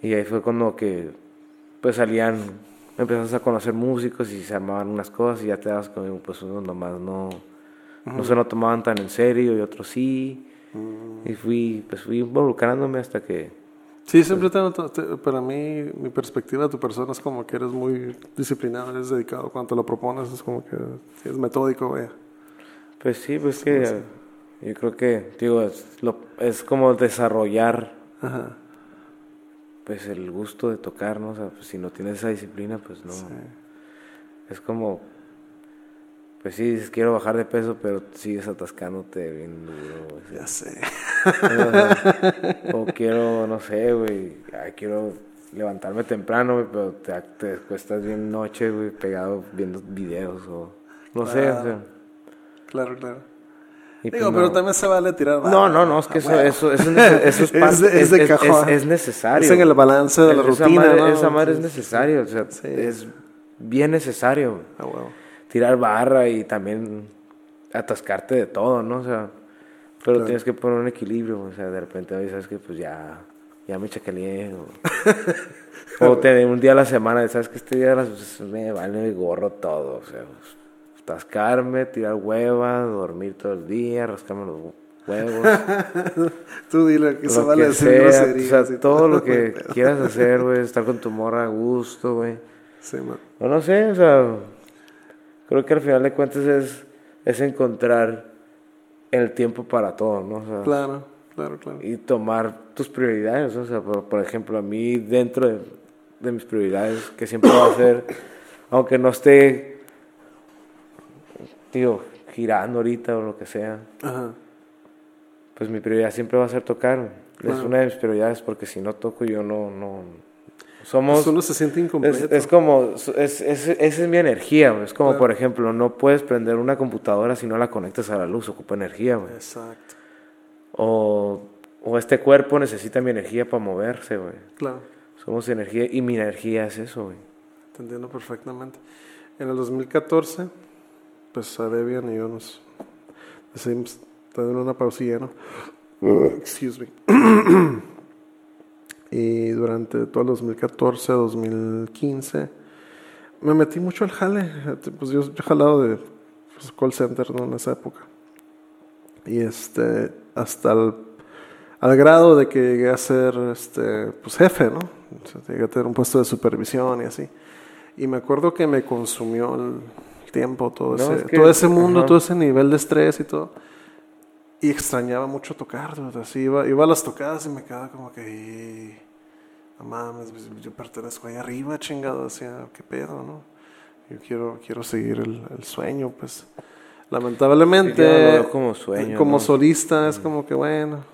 Y ahí fue cuando que pues salían, empezamos a conocer músicos y se armaban unas cosas y ya te das como, pues unos nomás no, no se lo tomaban tan en serio y otros sí. Mm. Y fui, pues fui involucrándome hasta que... Sí, siempre te, para mí, mi perspectiva de tu persona es como que eres muy disciplinado, eres dedicado. Cuando lo propones es como que es metódico, vaya. Pues sí, pues que yo creo que, digo, es, lo, es como desarrollar Ajá pues el gusto de tocar, ¿no? O sea, pues, si no tienes esa disciplina, pues no. Es como, pues sí, dices quiero bajar de peso, pero sigues atascándote bien duro. Ya sé. O, quiero, no sé, güey, quiero levantarme temprano, güey, pero te, te cuestas bien noche, güey, pegado viendo videos o no sé, o sea. Claro, claro. Digo, pero también se vale tirar No, no, no, es que eso, eso, eso, eso, es, es, de cajón. Es, necesario. Es en el balance de la rutina. Madre, ¿no? Esa madre es necesario, o sea, es bien necesario. Ah, Tirar barra y también atascarte de todo, ¿no? O sea, pero tienes que poner un equilibrio, o sea, de repente a sabes que pues ya, ya me chacaleé o, o te, un día a la semana, sabes que este día pues, me vale el gorro todo, o sea, pues, tascarme, tirar hueva, dormir todo el día, rascarme los huevos. Tú dile que se vale hacer O sea, todo lo que quieras hacer, güey, estar con tu morra a gusto, güey. Sí, man. O no sé, o sea, creo que al final de cuentas es, es encontrar el tiempo para todo, ¿no? O sea, claro, claro, claro. Y tomar tus prioridades, o sea, por, por ejemplo, a mí dentro de, de mis prioridades, que siempre va a ser, aunque no esté digo, girando ahorita o lo que sea, pues mi prioridad siempre va a ser tocar. Es una de mis prioridades porque si no toco yo no... no somos... Uno se siente incompleto. Es, como... Es, es, esa es mi energía. Es como, por ejemplo, no puedes prender una computadora si no la conectas a la luz. Ocupa energía. Exacto. O, o este cuerpo necesita mi energía para moverse, güey. Claro. Somos energía y mi energía es eso, güey. Te entiendo perfectamente. En el 2014 pues a Debian y yo nos decidimos tener una pausilla, ¿no? Excuse me. y durante todo el 2014, 2015, me metí mucho al jale. Pues yo, he jalado de pues, call center ¿no? en esa época. Y este, hasta el, al grado de que llegué a ser este, pues jefe, ¿no? llegué a tener un puesto de supervisión y así. Y me acuerdo que me consumió el tiempo, todo, ese, todo ese mundo, todo ese nivel de estrés y todo. Y extrañaba mucho tocar, así iba, iba a las tocadas y me quedaba como que, no mames, pues, yo pertenezco ahí arriba, chingado, decía, qué pedo, ¿no? Yo quiero, quiero seguir el, el sueño, pues. Lamentablemente como sueño como solista es como que bueno.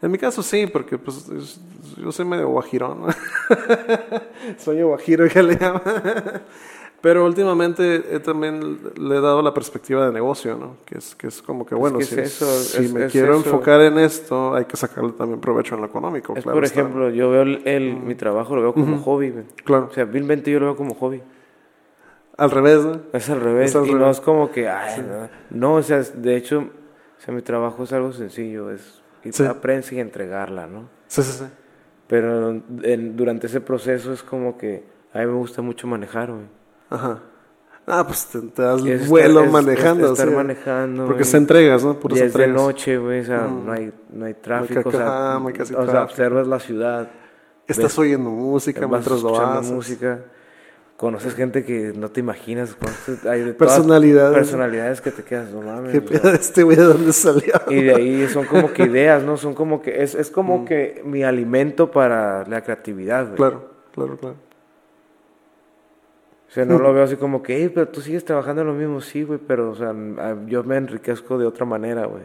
En mi caso sí porque pues yo soy medio guajirón sueño guajiro que le llaman pero últimamente también le he dado la perspectiva de negocio, ¿no? Que es, que es como que, bueno, si, si me quiero enfocar en esto, hay que sacarle también provecho en lo económico. Es por ejemplo, yo veo el, mi trabajo, lo veo como hobby. Claro. O sea, vilmente yo lo veo como hobby. Al revés, ¿no? Es al revés. y no es como que, ay, no. o sea, de hecho, o sea, mi trabajo es algo sencillo, es ir a la prensa y entregarla, ¿no? Sí, sí, sí. Pero durante ese proceso es como que a mí me gusta mucho manejar, güey. Ajá. Ah, pues te, das vuelo manejando. estar manejando. Porque se entregas, ¿no? Por y es de noche, güey, o sea, no, hay, no hay tráfico. o sea, o sea, observas la ciudad. Estás oyendo música mientras lo haces. música. Conoces gente que no te imaginas. hay de personalidades. Personalidades que te quedas, no mames. ¿Qué pedo este güey de dónde salió? Y de ahí son como que ideas, ¿no? Son como que. Es, es como mm. que mi alimento para la creatividad, güey. Claro, claro, claro. O sea, no lo veo así como que, hey, pero tú sigues trabajando en lo mismo, sí, güey, pero, o sea, yo me enriquezco de otra manera, güey.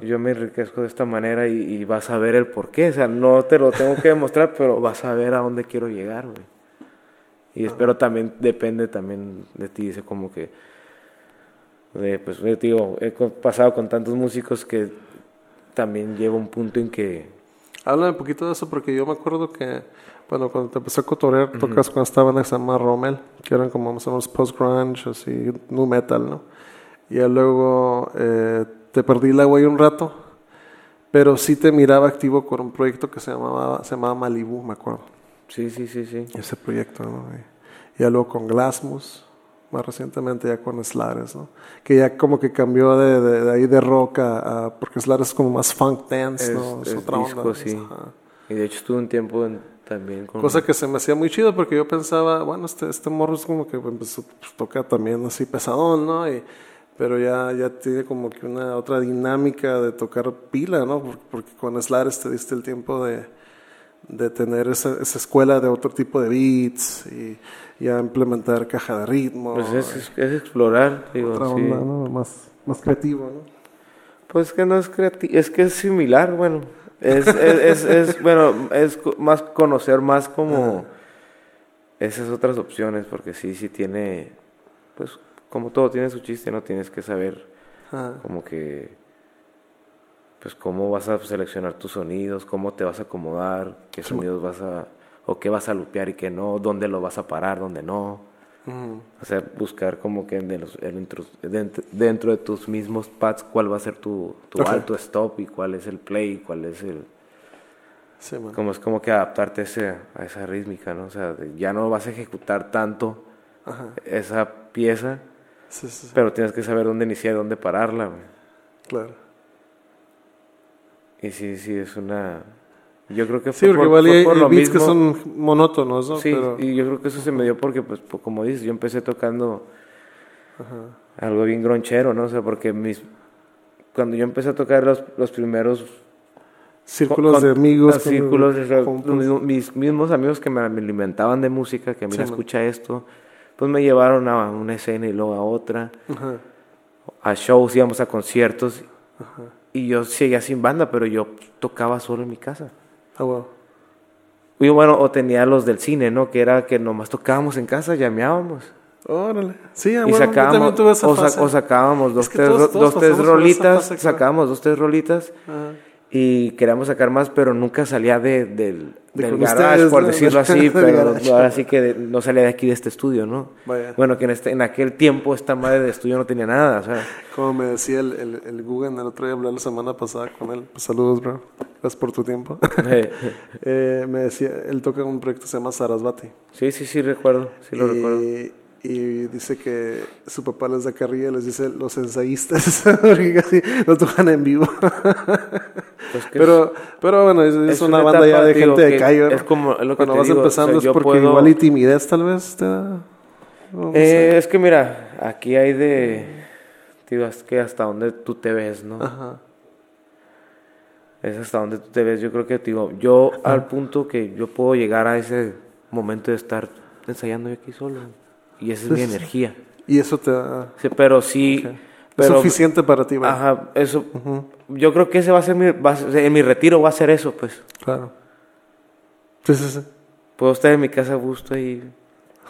Yo me enriquezco de esta manera y, vas a ver el por qué. O sea, no te lo tengo que demostrar, pero vas a ver a dónde quiero llegar, güey. Y espero también, depende también de ti, dice como que, de, pues, digo, he pasado con tantos músicos que también llevo un punto en que... Háblame un poquito de eso porque yo me acuerdo que bueno, cuando te empecé a cotorear, tocas cuando estaba en más Rommel, que eran como más o menos post-grunge, así, nu metal, ¿no? Y luego eh, te perdí la güey un rato, pero sí te miraba activo con un proyecto que se llamaba, se llamaba Malibu, me acuerdo. Sí, sí, sí, sí. Ese proyecto, ¿no? Y, ya luego con Glasmus, más recientemente ya con Slares, ¿no? Que ya como que cambió de, de, ahí de rock a, porque Slares es como más funk dance, ¿no? Es, otra disco, sí. Y de hecho estuve un tiempo en también Cosa que se me hacía muy chido porque yo pensaba, bueno, este, este morro es como que empezó, pues, toca también así pesadón, ¿no? Y, pero ya, ya tiene como que una otra dinámica de tocar pila, ¿no? Porque, con Slares te diste el tiempo de, de tener esa, esa, escuela de otro tipo de beats y ya implementar caja de ritmo. Pues es, es explorar, digo, otra onda, ¿no? Más, más creativo, ¿no? Pues que no es creativo, es que es similar, bueno, es, es, es, bueno, es más conocer más como esas otras opciones, porque sí, sí tiene, pues como todo tiene su chiste, no tienes que saber como que, pues cómo vas a seleccionar tus sonidos, cómo te vas a acomodar, qué sonidos vas a, o qué vas a lupear y qué no, dónde lo vas a parar, dónde no. O sea, buscar como que dentro, dentro, de tus mismos pads cuál va a ser tu, tu alto stop y cuál es el play, cuál es el... como es como que adaptarte ese, a esa rítmica, ¿no? O sea, ya no vas a ejecutar tanto esa pieza, pero tienes que saber dónde iniciar y dónde pararla. Claro. Y sí, sí, es una yo creo que sí, porque igual hay, beats que son monótonos, ¿no? Sí, y yo creo que eso se me dio porque, pues, como dices, yo empecé tocando algo bien gronchero, ¿no? O sea, porque mis... Cuando yo empecé a tocar los, los primeros... Círculos de amigos. círculos, mis mismos amigos que me, alimentaban de música, que a mí me escucha esto, pues me llevaron a una escena y luego a otra. A shows, íbamos a conciertos. Y yo seguía sin banda, pero yo tocaba solo en mi casa. Ah, wow. Y bueno, o tenía los del cine, ¿no? Que era que nomás tocábamos en casa, llameábamos. Órale. Sí, y sacábamos, o, sacábamos dos, tres, dos, tres rolitas, sacábamos dos, tres rolitas. Y queríamos sacar más, pero nunca salía de, del, del garage, por decirlo así, pero ahora sí que no salía de aquí de este estudio, ¿no? Bueno, que en, este, en aquel tiempo esta madre de estudio no tenía nada, o sea. Como me decía el, el, el Google, el otro día hablé la semana pasada con él, pues saludos, bro, gracias por tu tiempo. eh, me decía, él toca un proyecto que se llama Sarasvati. Sí, sí, sí, recuerdo, sí lo recuerdo y dice que su papá les da carrilla, les dice los ensayistas, porque casi no tocan en vivo. Pues pero, pero bueno, es, una, banda ya de gente de calle. Es como lo que Cuando vas empezando es porque igual y timidez tal vez te da. Eh, es que mira, aquí hay de, digo, es que hasta donde tú te ves, ¿no? Ajá. Es hasta donde tú te ves. Yo creo que, digo, yo al punto que yo puedo llegar a ese momento de estar ensayando aquí solo. Y esa es mi energía. Y eso te Sí, pero sí... es suficiente para ti, ¿verdad? Ajá, eso... Yo creo que ese va a ser mi... en mi retiro va a ser eso, pues. Claro. Sí, sí, sí. Puedo estar en mi casa a gusto y...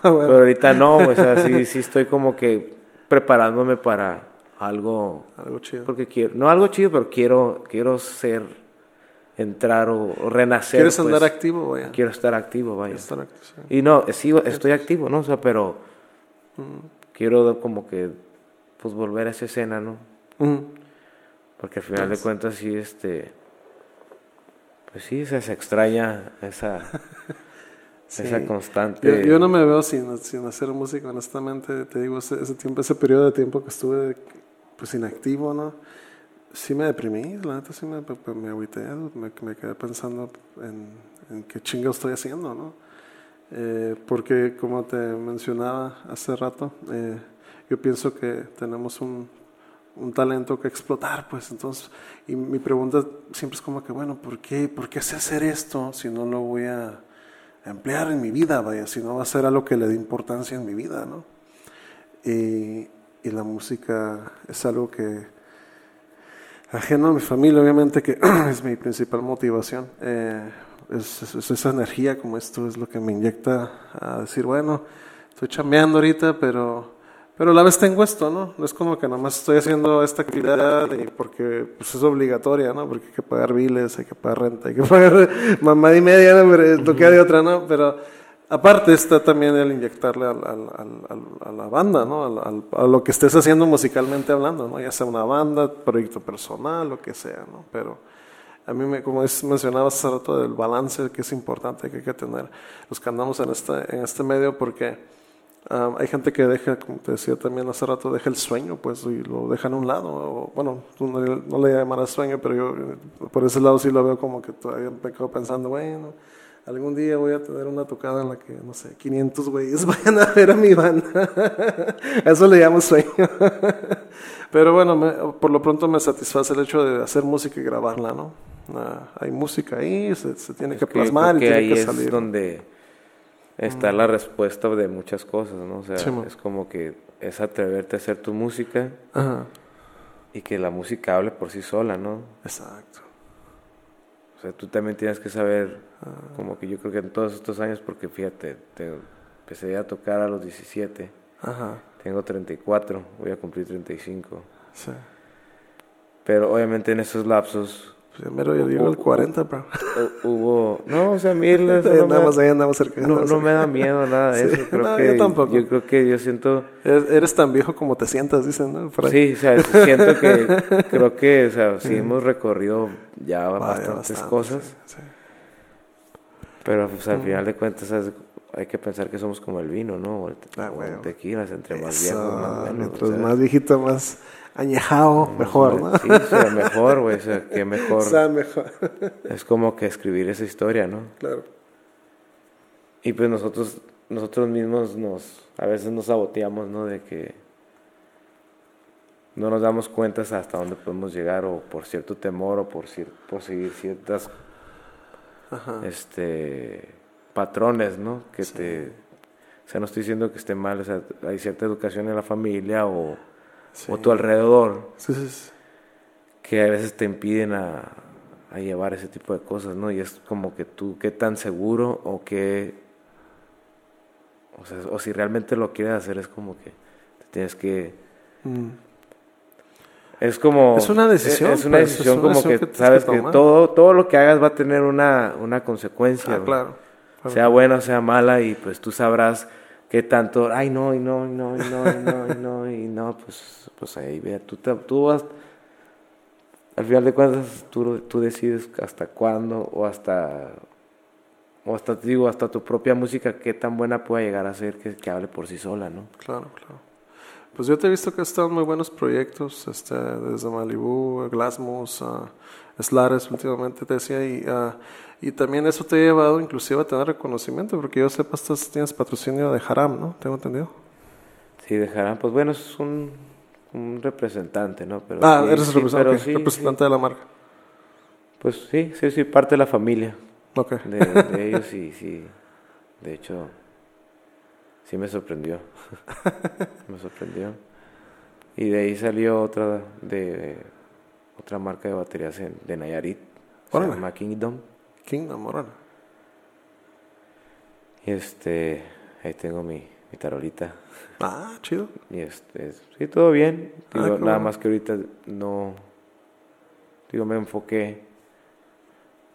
Ah, pero ahorita no, o sea, sí, sí estoy como que preparándome para algo... Algo chido. Porque quiero... No algo chido, pero quiero, quiero ser entrar o, renacer. ¿Quieres andar pues. activo, vaya? Quiero estar activo, vaya. Y no, sigo, estoy activo, ¿no? O sea, pero. Quiero como que, pues volver a esa escena, ¿no? Porque al final de cuentas sí, este, pues sí, se, extraña esa, esa constante. Yo, no me veo sin, sin hacer música, honestamente, te digo, ese, ese tiempo, ese periodo de tiempo que estuve, pues inactivo, ¿no? sí me deprimí, la neta sí me, me agüité, me, me, quedé pensando en, en qué chingo estoy haciendo, ¿no? Eh, porque como te mencionaba hace rato, eh, yo pienso que tenemos un, un, talento que explotar, pues entonces, y mi pregunta siempre es como que, bueno, ¿por qué, ¿por qué sé hacer esto si no lo voy a emplear en mi vida, vaya, si no va a ser algo que le dé importancia en mi vida, ¿no? Y, y la música es algo que ajeno a mi familia, obviamente, que es mi principal motivación. Eh, es, esa energía como esto es lo que me inyecta a decir, bueno, estoy chambeando ahorita, pero, pero a la vez tengo esto, ¿no? No es como que nada más estoy haciendo esta actividad y porque pues, es obligatoria, ¿no? Porque hay que pagar biles, hay que pagar renta, hay que pagar mamá y media, ¿no? Pero queda de otra, ¿no? Pero Aparte está también el inyectarle al, a la banda, ¿no? a lo que estés haciendo musicalmente hablando, ¿no? ya sea una banda, proyecto personal, lo que sea. ¿no? Pero a mí, me, como mencionaba hace rato, del balance que es importante que hay que tener los que andamos en este, en este medio, porque um, hay gente que deja, como te decía también hace rato, deja el sueño, pues, y lo dejan a un lado. O, bueno, no, no, le llamarás sueño, pero yo por ese lado sí lo veo como que todavía me quedo pensando, bueno Algún día voy a tener una tocada en la que, no sé, 500 güeyes vayan a ver a mi banda. Eso le llamo sueño. Pero bueno, por lo pronto me satisface el hecho de hacer música y grabarla, ¿no? Ah, hay música ahí, se, tiene que, plasmar y tiene ahí que salir. Es donde está la respuesta de muchas cosas, ¿no? O sea, es como que es atreverte a hacer tu música y que la música hable por sí sola, ¿no? Exacto. O sea, tú también tienes que saber, como que yo creo que en todos estos años, porque fíjate, te, empecé a tocar a los 17, Ajá. tengo 34, voy a cumplir 35. Sí. Pero obviamente en esos lapsos Primero yo digo el 40, bro. Hubo. No, o sea, a mí. No ahí, andamos cerca. No, no me da miedo nada de eso. Creo que, yo tampoco. Yo creo que yo siento. Eres, tan viejo como te sientas, dicen, ¿no? Sí, o sea, siento que. creo que, o sea, sí hemos recorrido ya bastantes cosas. Sí, Pero, pues al final de cuentas, hay que pensar que somos como el vino, ¿no? El, ah, tequilas, entre más viejo, más bueno. Mientras más viejito, más añejado, mejor, ¿no? Sí, sea mejor, güey, o sea, que mejor. Sea mejor. Es como que escribir esa historia, ¿no? Claro. Y pues nosotros, nosotros mismos nos, a veces nos saboteamos, ¿no? De que no nos damos cuenta hasta dónde podemos llegar o por cierto temor o por, por seguir ciertas este patrones, ¿no? Que te o sea, no estoy diciendo que esté mal, o sea, hay cierta educación en la familia o o tu alrededor que a veces te impiden a, a, llevar ese tipo de cosas, ¿no? Y es como que tú, qué tan seguro o qué, o, sea, o si realmente lo quieres hacer, es como que te tienes que... Mm. Es como... Es una decisión. Es, una decisión como que, sabes que, todo, todo lo que hagas va a tener una, una consecuencia. Ah, claro. Sea buena, sea mala, y pues tú sabrás qué tanto, ay no, y no, y no, y no, y no, y no, y no, pues, pues ahí vea, tú, tú vas, al final de cuentas tú, tú decides hasta cuándo o hasta, o hasta, digo, hasta tu propia música, qué tan buena pueda llegar a ser que, que hable por sí sola, ¿no? Claro, claro. Pues yo te he visto que has estado en muy buenos proyectos, este, desde Malibu, Glasmus, uh, Slares últimamente te decía, y... Uh, y también eso te ha llevado inclusive a tener reconocimiento, porque yo sepa, estás, tienes patrocinio de Haram, ¿no? Tengo entendido. Sí, dejarán, pues bueno, es un, un representante, ¿no? Pero ah, eres representante, representante de la marca. Pues sí, sí, sí, parte de la familia. De, de ellos y sí, de hecho, sí me sorprendió. me sorprendió. Y de ahí salió otra de otra marca de baterías de Nayarit. Se llama Kingdom. Kingdom, órale. Y este, ahí tengo mi, mi tarolita. Ah, chido. Y este, sí, todo bien. Ah, nada más que ahorita no, digo, me enfoqué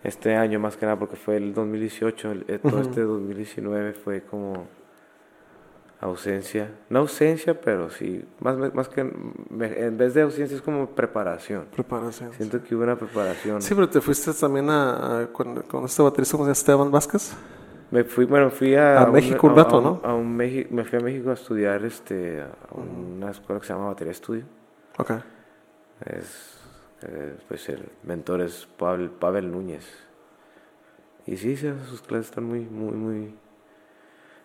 este año más que nada porque fue el 2018, el, eh, todo este 2019 fue como ausencia, no ausencia, pero sí, más, más que en vez de ausencia es como preparación. Preparación. Siento que hubo una preparación. Sí, pero te fuiste también a, con, con, este baterista, ¿cómo se llama? Esteban Vázquez. Me fui, bueno, fui a, a México un rato, ¿no? A un México, me fui a México a estudiar este, a una escuela que se llama Batería Estudio. Ok. Es, eh, pues el mentor es Pavel, Pavel Núñez. Y sí, sus clases están muy, muy, muy...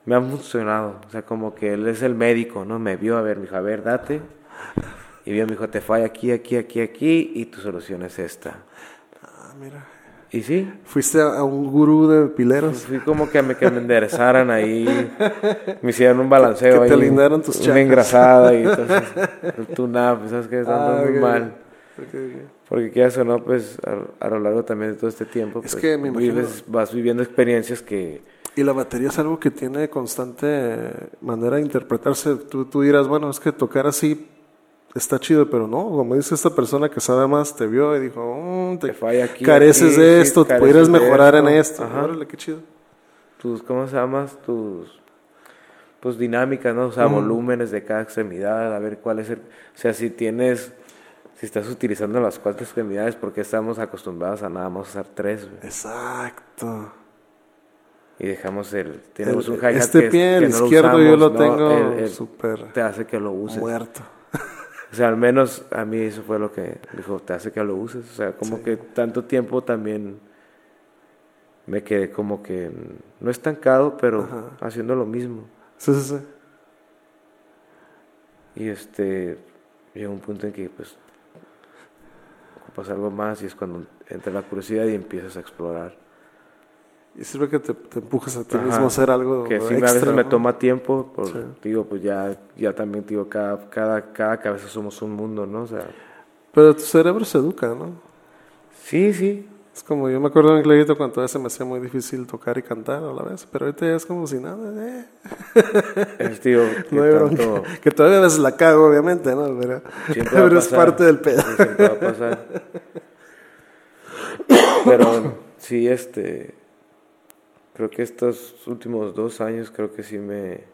Me han funcionado. O sea, como que él es el médico, ¿no? Me vio, a ver, me dijo, a ver, date. Y vio, me dijo, te falla aquí, aquí, aquí, aquí, y tu solución es esta. Ah, mira. ¿Y sí? ¿Fuiste a, un gurú de pileros? Fui como que me, que me enderezaran ahí, me hicieron un balanceo que te lindaron tus Una engrasada y entonces el tune-up, ¿sabes qué? Está ah, muy mal. Porque qué o no, pues a, lo largo también de todo este tiempo, es pues, que me vas viviendo experiencias que... Y la batería es algo que tiene constante manera de interpretarse. Tú, tú dirás, bueno, es que tocar así está chido, pero no, como dice esta persona que sabe más, te vio y dijo, mm, te, falla aquí, careces de esto, te pudieras mejorar en esto. Ajá. Órale, qué chido. Tus, ¿cómo se llamas? Tus pues dinámicas, ¿no? O sea, volúmenes de cada extremidad, a ver cuál es el... O sea, si tienes si estás utilizando las cuatro extremidades, porque estamos acostumbrados a nada más usar tres. Exacto. Y dejamos el. Tenemos un hi Este pie, el izquierdo, yo lo tengo súper. Te hace que lo uses. Muerto. o sea, al menos a mí eso fue lo que dijo, te hace que lo uses. O sea, como que tanto tiempo también me quedé como que no estancado, pero haciendo lo mismo. Sí, sí, sí. Y este, llegó un punto en que pues pasa algo más y es cuando entra la curiosidad y empiezas a explorar. Y sirve que te, te empujas a ti mismo a hacer algo Que sí, a veces me toma tiempo, por, digo, pues ya, ya también digo, cada, cada, cada cabeza somos un mundo, ¿no? O sea... Pero tu cerebro se educa, ¿no? Sí, sí. Es como, yo me acuerdo en Cleguito cuando a veces me hacía muy difícil tocar y cantar a la vez, pero ahorita ya es como si nada. Eh. Es, tío, no Que todavía a veces la cago, obviamente, ¿no? Pero, es parte del pedo. siempre va a pasar. Pero sí, este. Creo que estos últimos dos años, creo que sí me.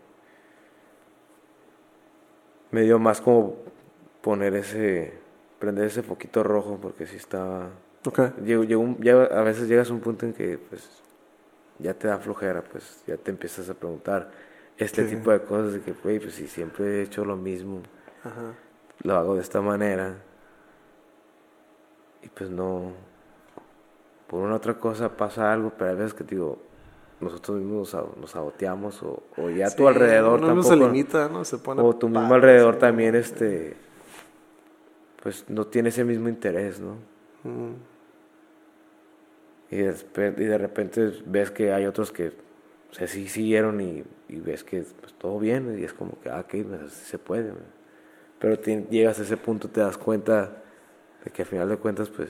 Me dio más como poner ese. prender ese foquito rojo, porque sí estaba Okay. a veces llegas a un punto en que pues ya te da flojera, pues ya te empiezas a preguntar este tipo de cosas de que, güey, pues si siempre he hecho lo mismo, lo hago de esta manera y pues no, por una otra cosa pasa algo, pero hay veces que digo, nosotros mismos nos, saboteamos o, o ya tu alrededor tampoco, se limita, ¿no? Se pone o tu mismo alrededor también este pues no tiene ese mismo interés, ¿no? Mm. Y, de repente ves que hay otros que se sí siguieron y, ves que pues, todo bien y es como que, ah, ok, pues, se puede. Pero llegas a ese punto, te das cuenta de que al final de cuentas, pues,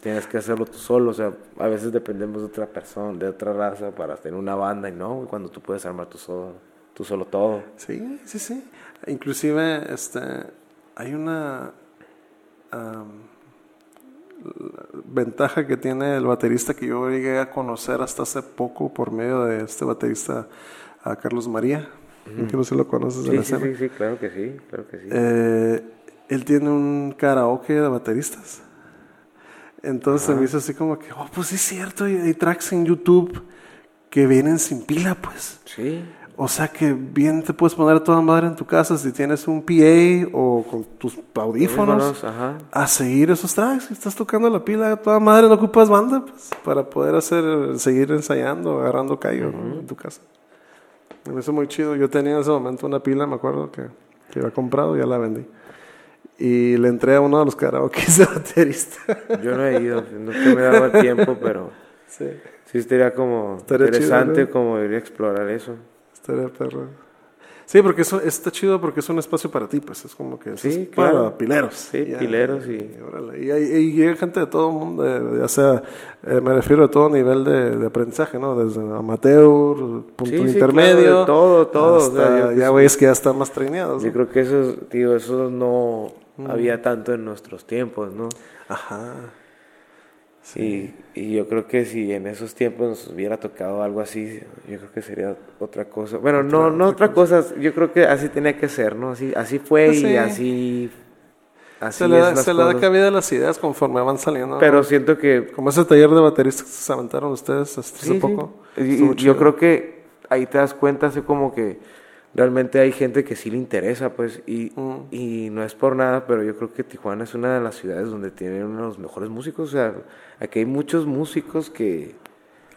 tienes que hacerlo tú solo. O sea, a veces dependemos de otra persona, de otra raza para tener una banda y no, cuando tú puedes armar tú solo, tú solo todo. Sí, sí, sí. Inclusive, este, hay una ventaja que tiene el baterista que yo llegué a conocer hasta hace poco por medio de este baterista, a Carlos María, que no sé si lo conoces sí, sí, sí, sí, claro que sí, claro que sí. Eh, él tiene un karaoke de bateristas. Entonces me hizo así como que, oh, pues sí es cierto, hay tracks en YouTube que vienen sin pila, pues. Sí. O sea que bien te puedes poner a toda madre en tu casa si tienes un PA o con tus audífonos a seguir esos tracks. Estás tocando la pila a toda madre, no ocupas banda pues, para poder hacer seguir ensayando, agarrando callo en tu casa. Me hizo muy chido. Yo tenía en ese momento una pila, me acuerdo, que, que había comprado y ya la vendí. Y le entré a uno de los karaoke de baterista. Yo no he ido, no me daba tiempo, pero sí, sí estaría como interesante como debería explorar eso. Estaría perro. Sí, porque eso está chido porque es un espacio para ti, pues es como que sí, para pileros. Sí, pileros y... Y, y, llega gente de todo el mundo, ya sea, eh, me refiero a todo nivel de, aprendizaje, ¿no? Desde amateur, punto intermedio. todo, todo. ya ves que ya están más traineados. Yo creo que eso, digo, eso no había tanto en nuestros tiempos, ¿no? Ajá. Sí. Y, yo creo que si en esos tiempos nos hubiera tocado algo así, yo creo que sería otra cosa. Bueno, no, no otra cosa. yo creo que así tenía que ser, ¿no? Así, así fue pues y así... así se le, da, se le da cabida a las ideas conforme van saliendo. Pero siento que... Como ese taller de bateristas que se aventaron ustedes hace poco. yo creo que ahí te das cuenta, así como que realmente hay gente que sí le interesa, pues, y, mm. y no es por nada, pero yo creo que Tijuana es una de las ciudades donde tienen uno de los mejores músicos, o sea, aquí hay muchos músicos que...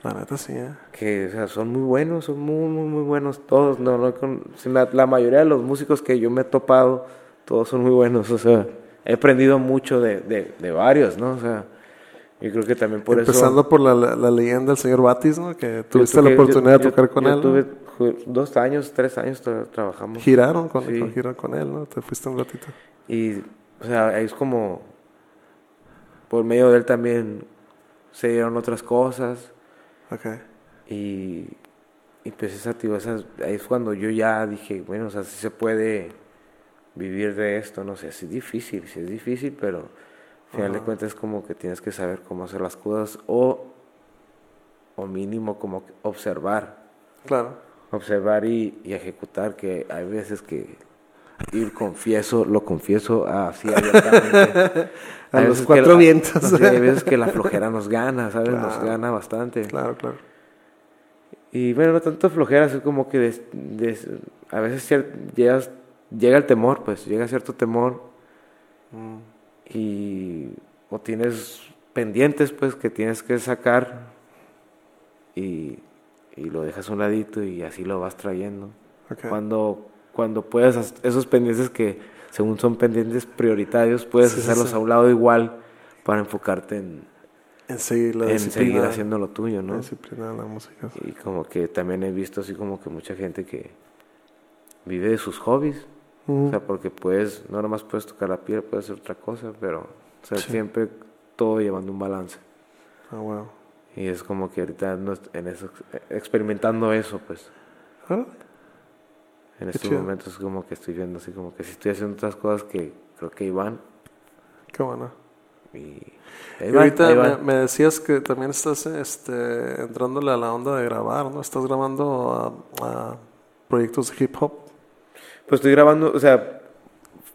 La neta sí, ¿eh? Que, o sea, son muy buenos, son muy, muy, muy buenos todos, no, no, con, la, la, mayoría de los músicos que yo me he topado, todos son muy buenos, o sea, he aprendido mucho de, de, de varios, ¿no? O sea, yo creo que también por eso... Empezando por la, la, leyenda del señor Batis, ¿no? Que tuviste la oportunidad de tocar con él. Tuve dos años, tres años trabajamos. Giraron con, con, él, ¿no? Te fuiste un ratito. Y, o sea, es como... Por medio de él también se dieron otras cosas. Ok. Y, y pues esa, tío, esa, ahí es cuando yo ya dije, bueno, o sea, si se puede vivir de esto, no sé, es difícil, sí es difícil, pero al final de cuentas es como que tienes que saber cómo hacer las cosas o, o mínimo como observar. Claro. Observar y, ejecutar, que hay veces que ir confieso, lo confieso así abiertamente. a los cuatro vientos. hay veces que la flojera nos gana, ¿sabes? Nos gana bastante. Claro, claro. Y bueno, no tanto flojera, es como que a veces llegas, llega el temor, pues llega cierto temor. Mm y o tienes pendientes pues que tienes que sacar y, y lo dejas a un ladito y así lo vas trayendo. Cuando, cuando puedes, esos pendientes que según son pendientes prioritarios, puedes hacerlos a un lado igual para enfocarte en, en seguir, la en seguir haciendo lo tuyo, ¿no? Disciplina la música. Y como que también he visto así como que mucha gente que vive de sus hobbies o sea, porque puedes, no nomás puedes tocar la piel, puedes hacer otra cosa, pero o sea, siempre todo llevando un balance. Ah, wow. Y es como que ahorita no, en eso, experimentando eso, pues. ¿Ah? En estos momentos es como que estoy viendo así como que si estoy haciendo otras cosas que creo que iban. Qué bueno. Y, ahorita me, decías que también estás este, entrándole a la onda de grabar, ¿no? Estás grabando a proyectos de hip hop. Pues estoy grabando, o sea,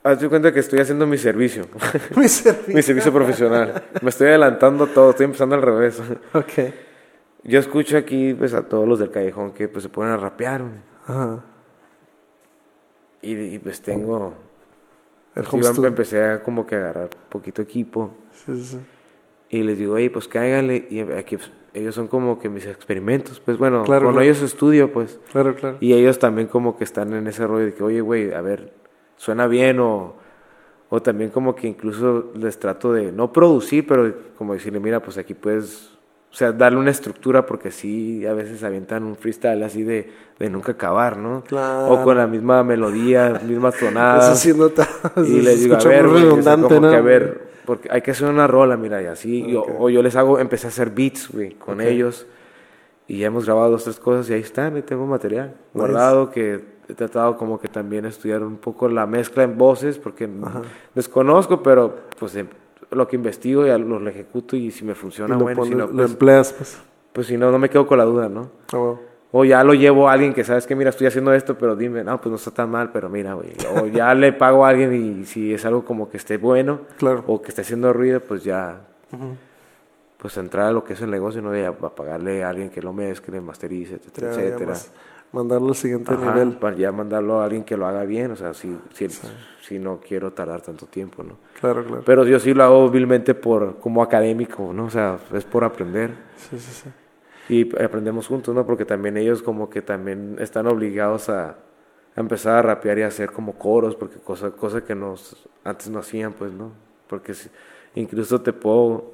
hazte cuenta que estoy haciendo mi servicio. mi servicio. mi servicio profesional. Me estoy adelantando todo, estoy empezando al revés. ok. Yo escucho aquí pues a todos los del callejón que pues se ponen a rapear. Ajá. Y, pues tengo... El pues, empecé a como que agarrar poquito equipo. Sí, sí. Y les digo, oye, pues cáiganle. Y aquí pues, ellos son como que mis experimentos, pues bueno, con ellos estudio, pues. Claro, claro. Y ellos también como que están en ese rollo de que, oye, güey, a ver, suena bien o, o también como que incluso les trato de, no producir, pero como decirle, mira, pues aquí puedes, o sea, darle una estructura porque sí, a veces avientan un freestyle así de, de nunca acabar, ¿no? Claro. O con la misma melodía, mismas tonadas. Eso sí nota. Y les digo, a ver, redundante, ¿no? que, a ver, porque hay que hacer una rola, mira, y así. o yo les hago, empecé a hacer beats, güey, con ellos. Y ya hemos grabado dos, tres cosas y ahí están, y tengo material guardado que he tratado como que también estudiar un poco la mezcla en voces, porque desconozco, pero pues em, lo que investigo ya lo, ejecuto y si me funciona, bueno, si no, lo pues empleas, pues. Pues si no, no me quedo con la duda, ¿no? Ah, o ya lo llevo a alguien que sabes que, mira, estoy haciendo esto, pero dime, no, pues no está tan mal, pero mira, güey. O ya le pago a alguien y si es algo como que esté bueno, claro. o que esté haciendo ruido, pues ya, pues entrar a lo que es el negocio, no a pagarle a alguien que lo mezcle, masterice, etcétera, etcétera. Mandarlo al siguiente nivel. Para ya mandarlo a alguien que lo haga bien, o sea, si, si, si, no quiero tardar tanto tiempo, ¿no? Claro, claro. Pero yo sí lo hago vilmente por, como académico, ¿no? O sea, es por aprender. Sí, sí, sí. y aprendemos juntos, ¿no? Porque también ellos como que también están obligados a, empezar a rapear y a hacer como coros, porque cosa, cosa que nos, antes no hacían, pues, ¿no? Porque incluso te puedo,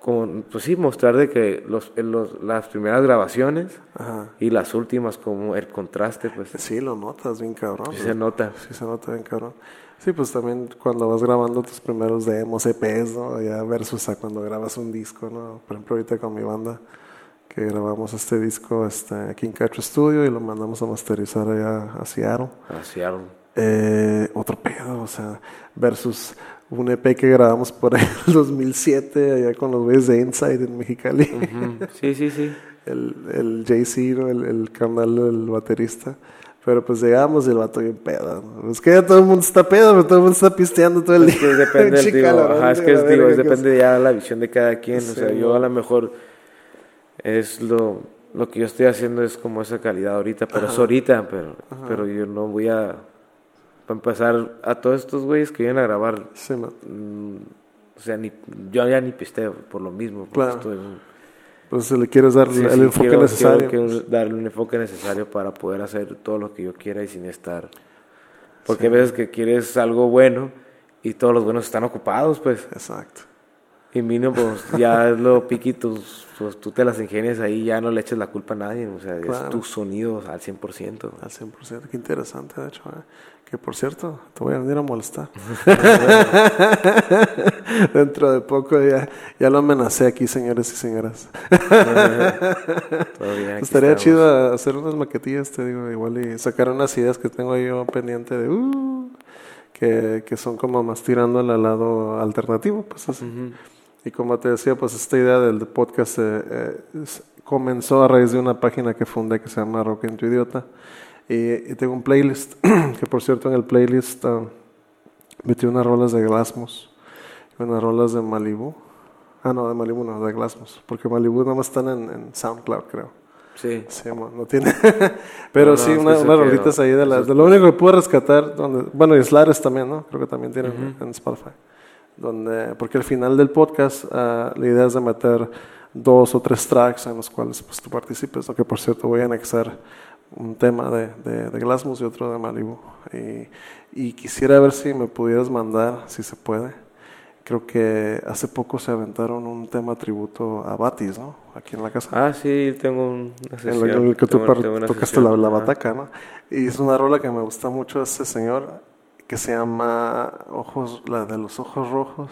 como, pues sí, mostrar de que los, los las primeras grabaciones y las últimas, como el contraste, pues. Sí, lo notas bien cabrón. Sí se nota. Sí se nota bien cabrón. Sí, pues también cuando vas grabando tus primeros demos, EPs, ¿no? Ya versus a cuando grabas un disco, ¿no? Por ejemplo, ahorita con mi banda, que grabamos este disco este, aquí en Cacho Studio y lo mandamos a masterizar allá a Seattle. A Seattle. Eh, otro pedo, o sea, versus un EP que grabamos por ahí en el 2007, allá con los güeyes de Inside en Mexicali. Sí, sí, sí. el, el JC, ¿no? el, el canal del baterista. Pero pues llegamos y el vato bien pedo. Es que ya todo el mundo está pedo, pero todo el mundo está pisteando todo el día. Es que depende del digo, ajá, es que es, digo, depende ya de la visión de cada quien. o sea, yo a lo mejor es lo, lo que yo estoy haciendo es como esa calidad ahorita, pero es ahorita, pero, pero yo no voy a, para empezar, a todos estos güeyes que vienen a grabar. Sí, mm, o sea, ni, yo ya ni pisteo por lo mismo. Claro. Estoy, entonces le quieres dar el enfoque necesario. Quiero, darle un enfoque necesario para poder hacer todo lo que yo quiera y sin estar. Porque a veces que quieres algo bueno y todos los buenos están ocupados, pues. Exacto. Y mínimo, pues ya es lo piquitos, pues tú te las ingenias ahí, ya no le eches la culpa a nadie, o sea, es tu sonido al 100%. Al 100%, qué interesante, de hecho. ¿eh? Que por cierto, te voy a venir a molestar. Dentro de poco ya, ya lo amenacé aquí, señores y señoras. Estaría chido hacer unas maquetillas, te digo, igual y sacar unas ideas que tengo yo pendiente de... Uh, que, que, son como más tirando al lado alternativo, pues así. Y como te decía, pues esta idea del podcast eh, eh, comenzó a raíz de una página que fundé que se llama Rock en tu Idiota. Y, tengo un playlist, que por cierto en el playlist uh, metí unas rolas de Glasmos unas rolas de Malibu. Ah, no, de Malibu no, de Glasmos, porque Malibu nada más están en, SoundCloud, creo. Sí. Sí, no tiene. Pero sí, unas rolitas ahí de las. De lo único que puedo rescatar, donde, bueno, y Slares también, ¿no? Creo que también tienen en Spotify. Donde, porque al final del podcast, uh, la idea es de meter dos o tres tracks en los cuales pues, tú participes, lo que por cierto voy a anexar un tema de, de, de Glasmus y otro de Malibu. Y, y, quisiera ver si me pudieras mandar, si se puede. Creo que hace poco se aventaron un tema tributo a Batis, ¿no? Aquí en la casa. Ah, sí, tengo un En el que tú tocaste la, la, bataca, ¿no? Y es una rola que me gusta mucho ese señor, que se llama Ojos, la de los ojos rojos.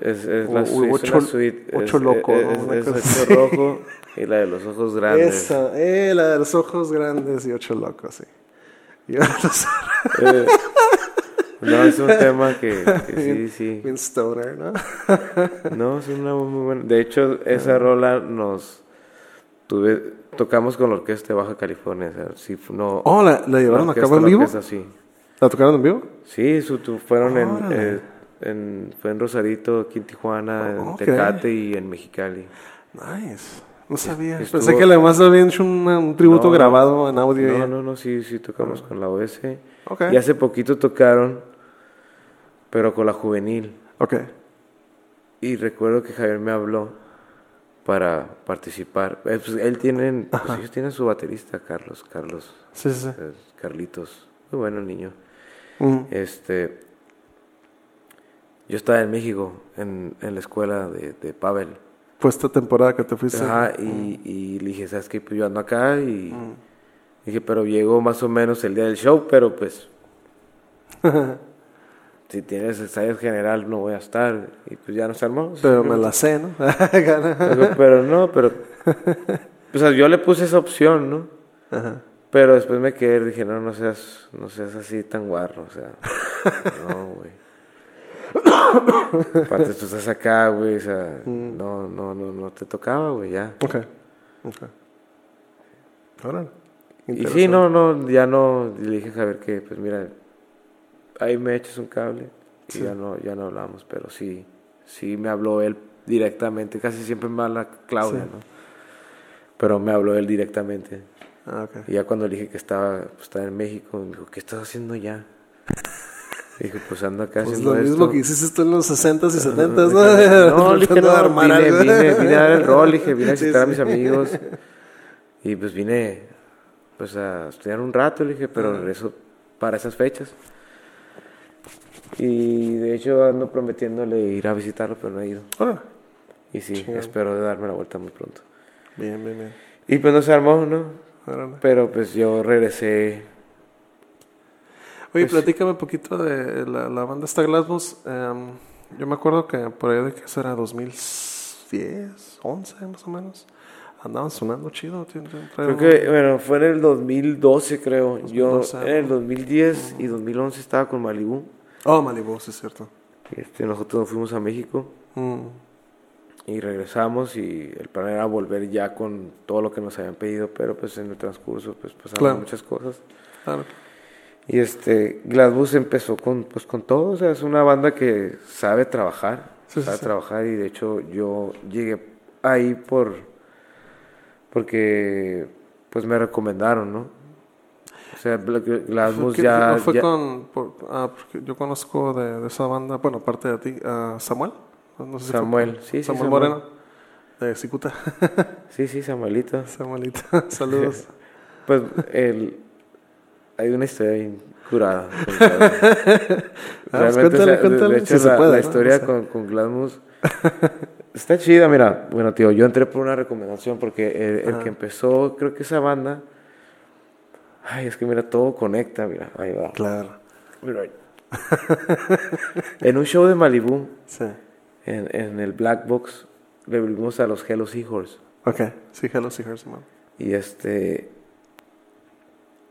Es, es la, ocho, suite, ocho loco, ¿no? Es, ocho rojo y la de los ojos grandes. Esa, eh, la de los ojos grandes y ocho locos, sí. Yo eh, no, es un tema que, sí, sí. Bien stoner, ¿no? no, es una muy buena. De hecho, esa rola nos tuve, tocamos con la orquesta de Baja California. O sea, no, oh, ¿la, la llevaron a cabo en vivo? sí. ¿La tocaron en vivo? Sí, su, fueron en, eh, en, fue en Rosarito, aquí en Tijuana, en Tecate y en Mexicali. Nice. No sabía. Pensé que además habían hecho un, tributo grabado en audio. No, no, no, sí, sí tocamos con la OS. Y hace poquito tocaron, pero con la juvenil. Ok. Y recuerdo que Javier me habló para participar. Eh, pues, él tiene, pues ellos tienen su baterista, Carlos, Carlos. Sí, sí. Carlitos. Muy bueno el niño. Este, yo estaba en México, en, en la escuela de, de Pavel. Fue esta temporada que te fuiste. Ajá, y, y le dije, ¿sabes qué? Pues yo ando acá y dije, pero llegó más o menos el día del show, pero pues si tienes ensayo general no voy a estar y pues ya nos armamos. Pero me la sé, ¿no? pero, no, pero pues yo le puse esa opción, ¿no? Ajá. Pero después me quedé y dije, no, no seas, no seas así tan guarro, o sea, no, güey. Aparte, tú estás acá, güey, o sea, mm. no, no, no, no te tocaba, güey, ya. Ok, ok. Ahora, y sí, no, no, ya no, le dije a Javier que, pues mira, ahí me echas un cable y ya no, ya no hablamos, pero sí, sí me habló él directamente, casi siempre me habla Claudia, ¿no? Pero me habló él directamente. Ah, okay. Y ya cuando le dije que estaba, pues, estaba en México, me dijo, ¿qué estás haciendo ya? Dije, pues ando acá pues lo mismo que hiciste tú en los 60s y 70s, ¿no? No, dije, no, vine, vine, vine, a dar el rol, dije, vine a visitar a mis amigos. Y pues vine, pues a estudiar un rato, dije, pero regreso para esas fechas. Y de hecho ando prometiéndole ir a visitarlo, pero no he ido. Ah. Y sí, espero darme la vuelta muy pronto. Bien, bien, bien. Y pues no se armó, ¿no? Pero pues yo regresé Oye, pues platícame un poquito de la, banda esta Glasgow. Em, yo me acuerdo que por ahí de que eso era 2010, 11 más o menos. Andaban sonando chido. Creo que, bueno, fue en el 2012, creo. yo en el 2010 y 2011 estaba con Malibu. Oh, Malibu, sí es cierto. Este, nosotros nos fuimos a México. Mm. Y regresamos y el plan era volver ya con todo lo que nos habían pedido, pero pues en el transcurso pues pasaron muchas cosas. Claro. Y este, Gladbus empezó con, pues, con todo, o sea, es una banda que sabe trabajar, sabe trabajar y de hecho yo llegué ahí por, porque pues me recomendaron, ¿no? O sea, Gladbus ya... ¿No fue con, ah, porque yo conozco de, esa banda, bueno, aparte de ti, a Samuel, no sé si Samuel, sí, sí, Samuel Moreno, de Cicuta. sí, sí, Samuelito. Samuelito, saludos. pues el hay una historia bien curada. Realmente, de, hecho, la, historia con, con está chida. Mira, bueno, tío, yo entré por una recomendación porque el, que empezó, creo que esa banda. Ay, es que mira, todo conecta, mira, ahí va. Claro. Mira, en un show de Malibu, sí. en, en el Black Box, le vimos a los Hello Seahorse. Ok, sí, Hello Seahorse, man. Y este,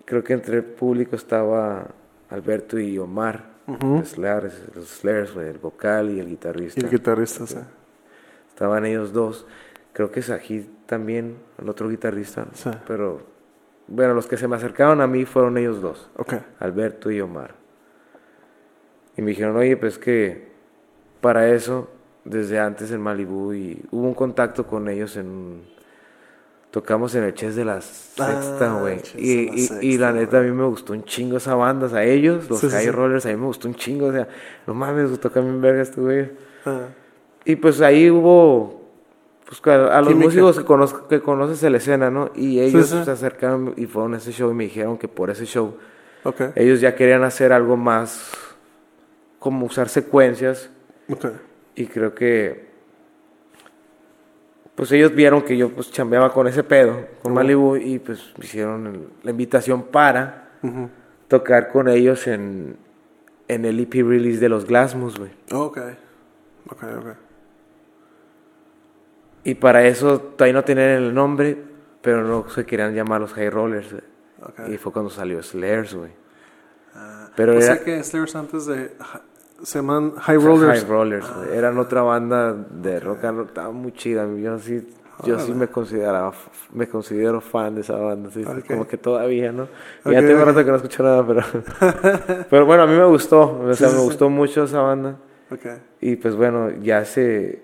creo que entre el público estaba Alberto y Omar, los Slares, el vocal y el guitarrista. Y el guitarrista, sí. Estaban ellos dos. Creo que Sajid también, el otro guitarrista. Sí. Pero, bueno, los que se me acercaron a mí fueron ellos dos. Okay. Alberto y Omar. Y me dijeron, oye, pues que para eso, desde antes en Malibu, y hubo un contacto con ellos en tocamos en el Chess de la Sexta, ah, güey. y, y, la neta, a mí me gustó un chingo esa banda. O sea, ellos, los High Rollers, a mí me gustó un chingo. O sea, no mames, gustó también verga este güey. Ah. Y pues ahí hubo. Pues a, los músicos que, conozco, que conoces la escena, ¿no? Y ellos se acercaron y fueron a ese show y me dijeron que por ese show. Ellos ya querían hacer algo más. Como usar secuencias. Y creo que pues ellos vieron que yo pues chambeaba con ese pedo, con Malibu, y pues me hicieron la invitación para tocar con ellos en, en el EP release de los Glasmus, güey. ok, ok, ok. Y para eso todavía no tenían el nombre, pero no se querían llamar los High Rollers. Y fue cuando salió Slares, güey. Ah, pero era... que Slares antes de se llaman High Rollers. High Rollers, Eran otra banda de rock and roll, estaba muy chida. Yo sí, yo sí me consideraba, me considero fan de esa banda, como que todavía, ¿no? Ya tengo rato que no escucho nada, pero, pero bueno, a mí me gustó, o sea, me gustó mucho esa banda. Y pues bueno, ya se,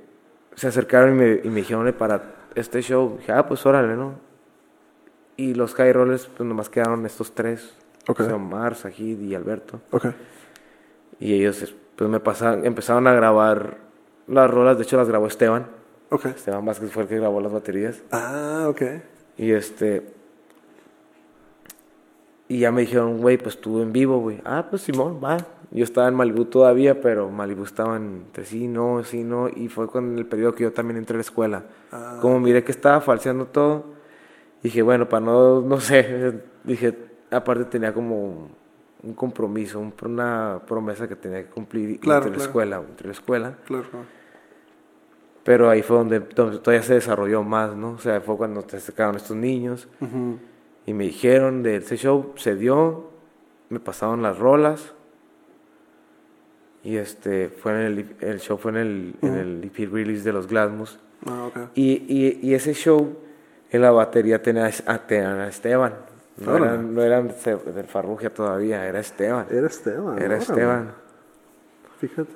se acercaron y me, y me dijeron para este show, dije, ah, pues órale, ¿no? Y los High Rollers, pues nomás quedaron estos tres, okay. o sea, Omar, Sajid y Alberto. Y ellos pues me pasaron, empezaron a grabar las rolas, de hecho las grabó Esteban. Okay. Esteban Vázquez fue el que grabó las baterías. Ah, ok. Y este... Y ya me dijeron, güey, pues tú en vivo, güey. Ah, pues Simón, va. Yo estaba en Malibu todavía, pero Malibu estaba entre sí, no, sí, no. Y fue con el periodo que yo también entré a la escuela. Ah. Como miré que estaba falseando todo, dije, bueno, para no, no sé, dije, aparte tenía como un compromiso, una promesa que tenía que cumplir entre, La escuela, entre la escuela. Claro. Pero ahí fue donde, todavía se desarrolló más, ¿no? O sea, fue cuando te acercaron estos niños y me dijeron de ese show, se dio, me pasaron las rolas y este fue en el, el show fue en el, en el EP release de los Glasmus. Ah, okay. y, y, y, ese show en la batería tenía a Esteban. No, eran, no eran del Farrugia todavía, era Esteban. Era Esteban. Era Esteban. Fíjate.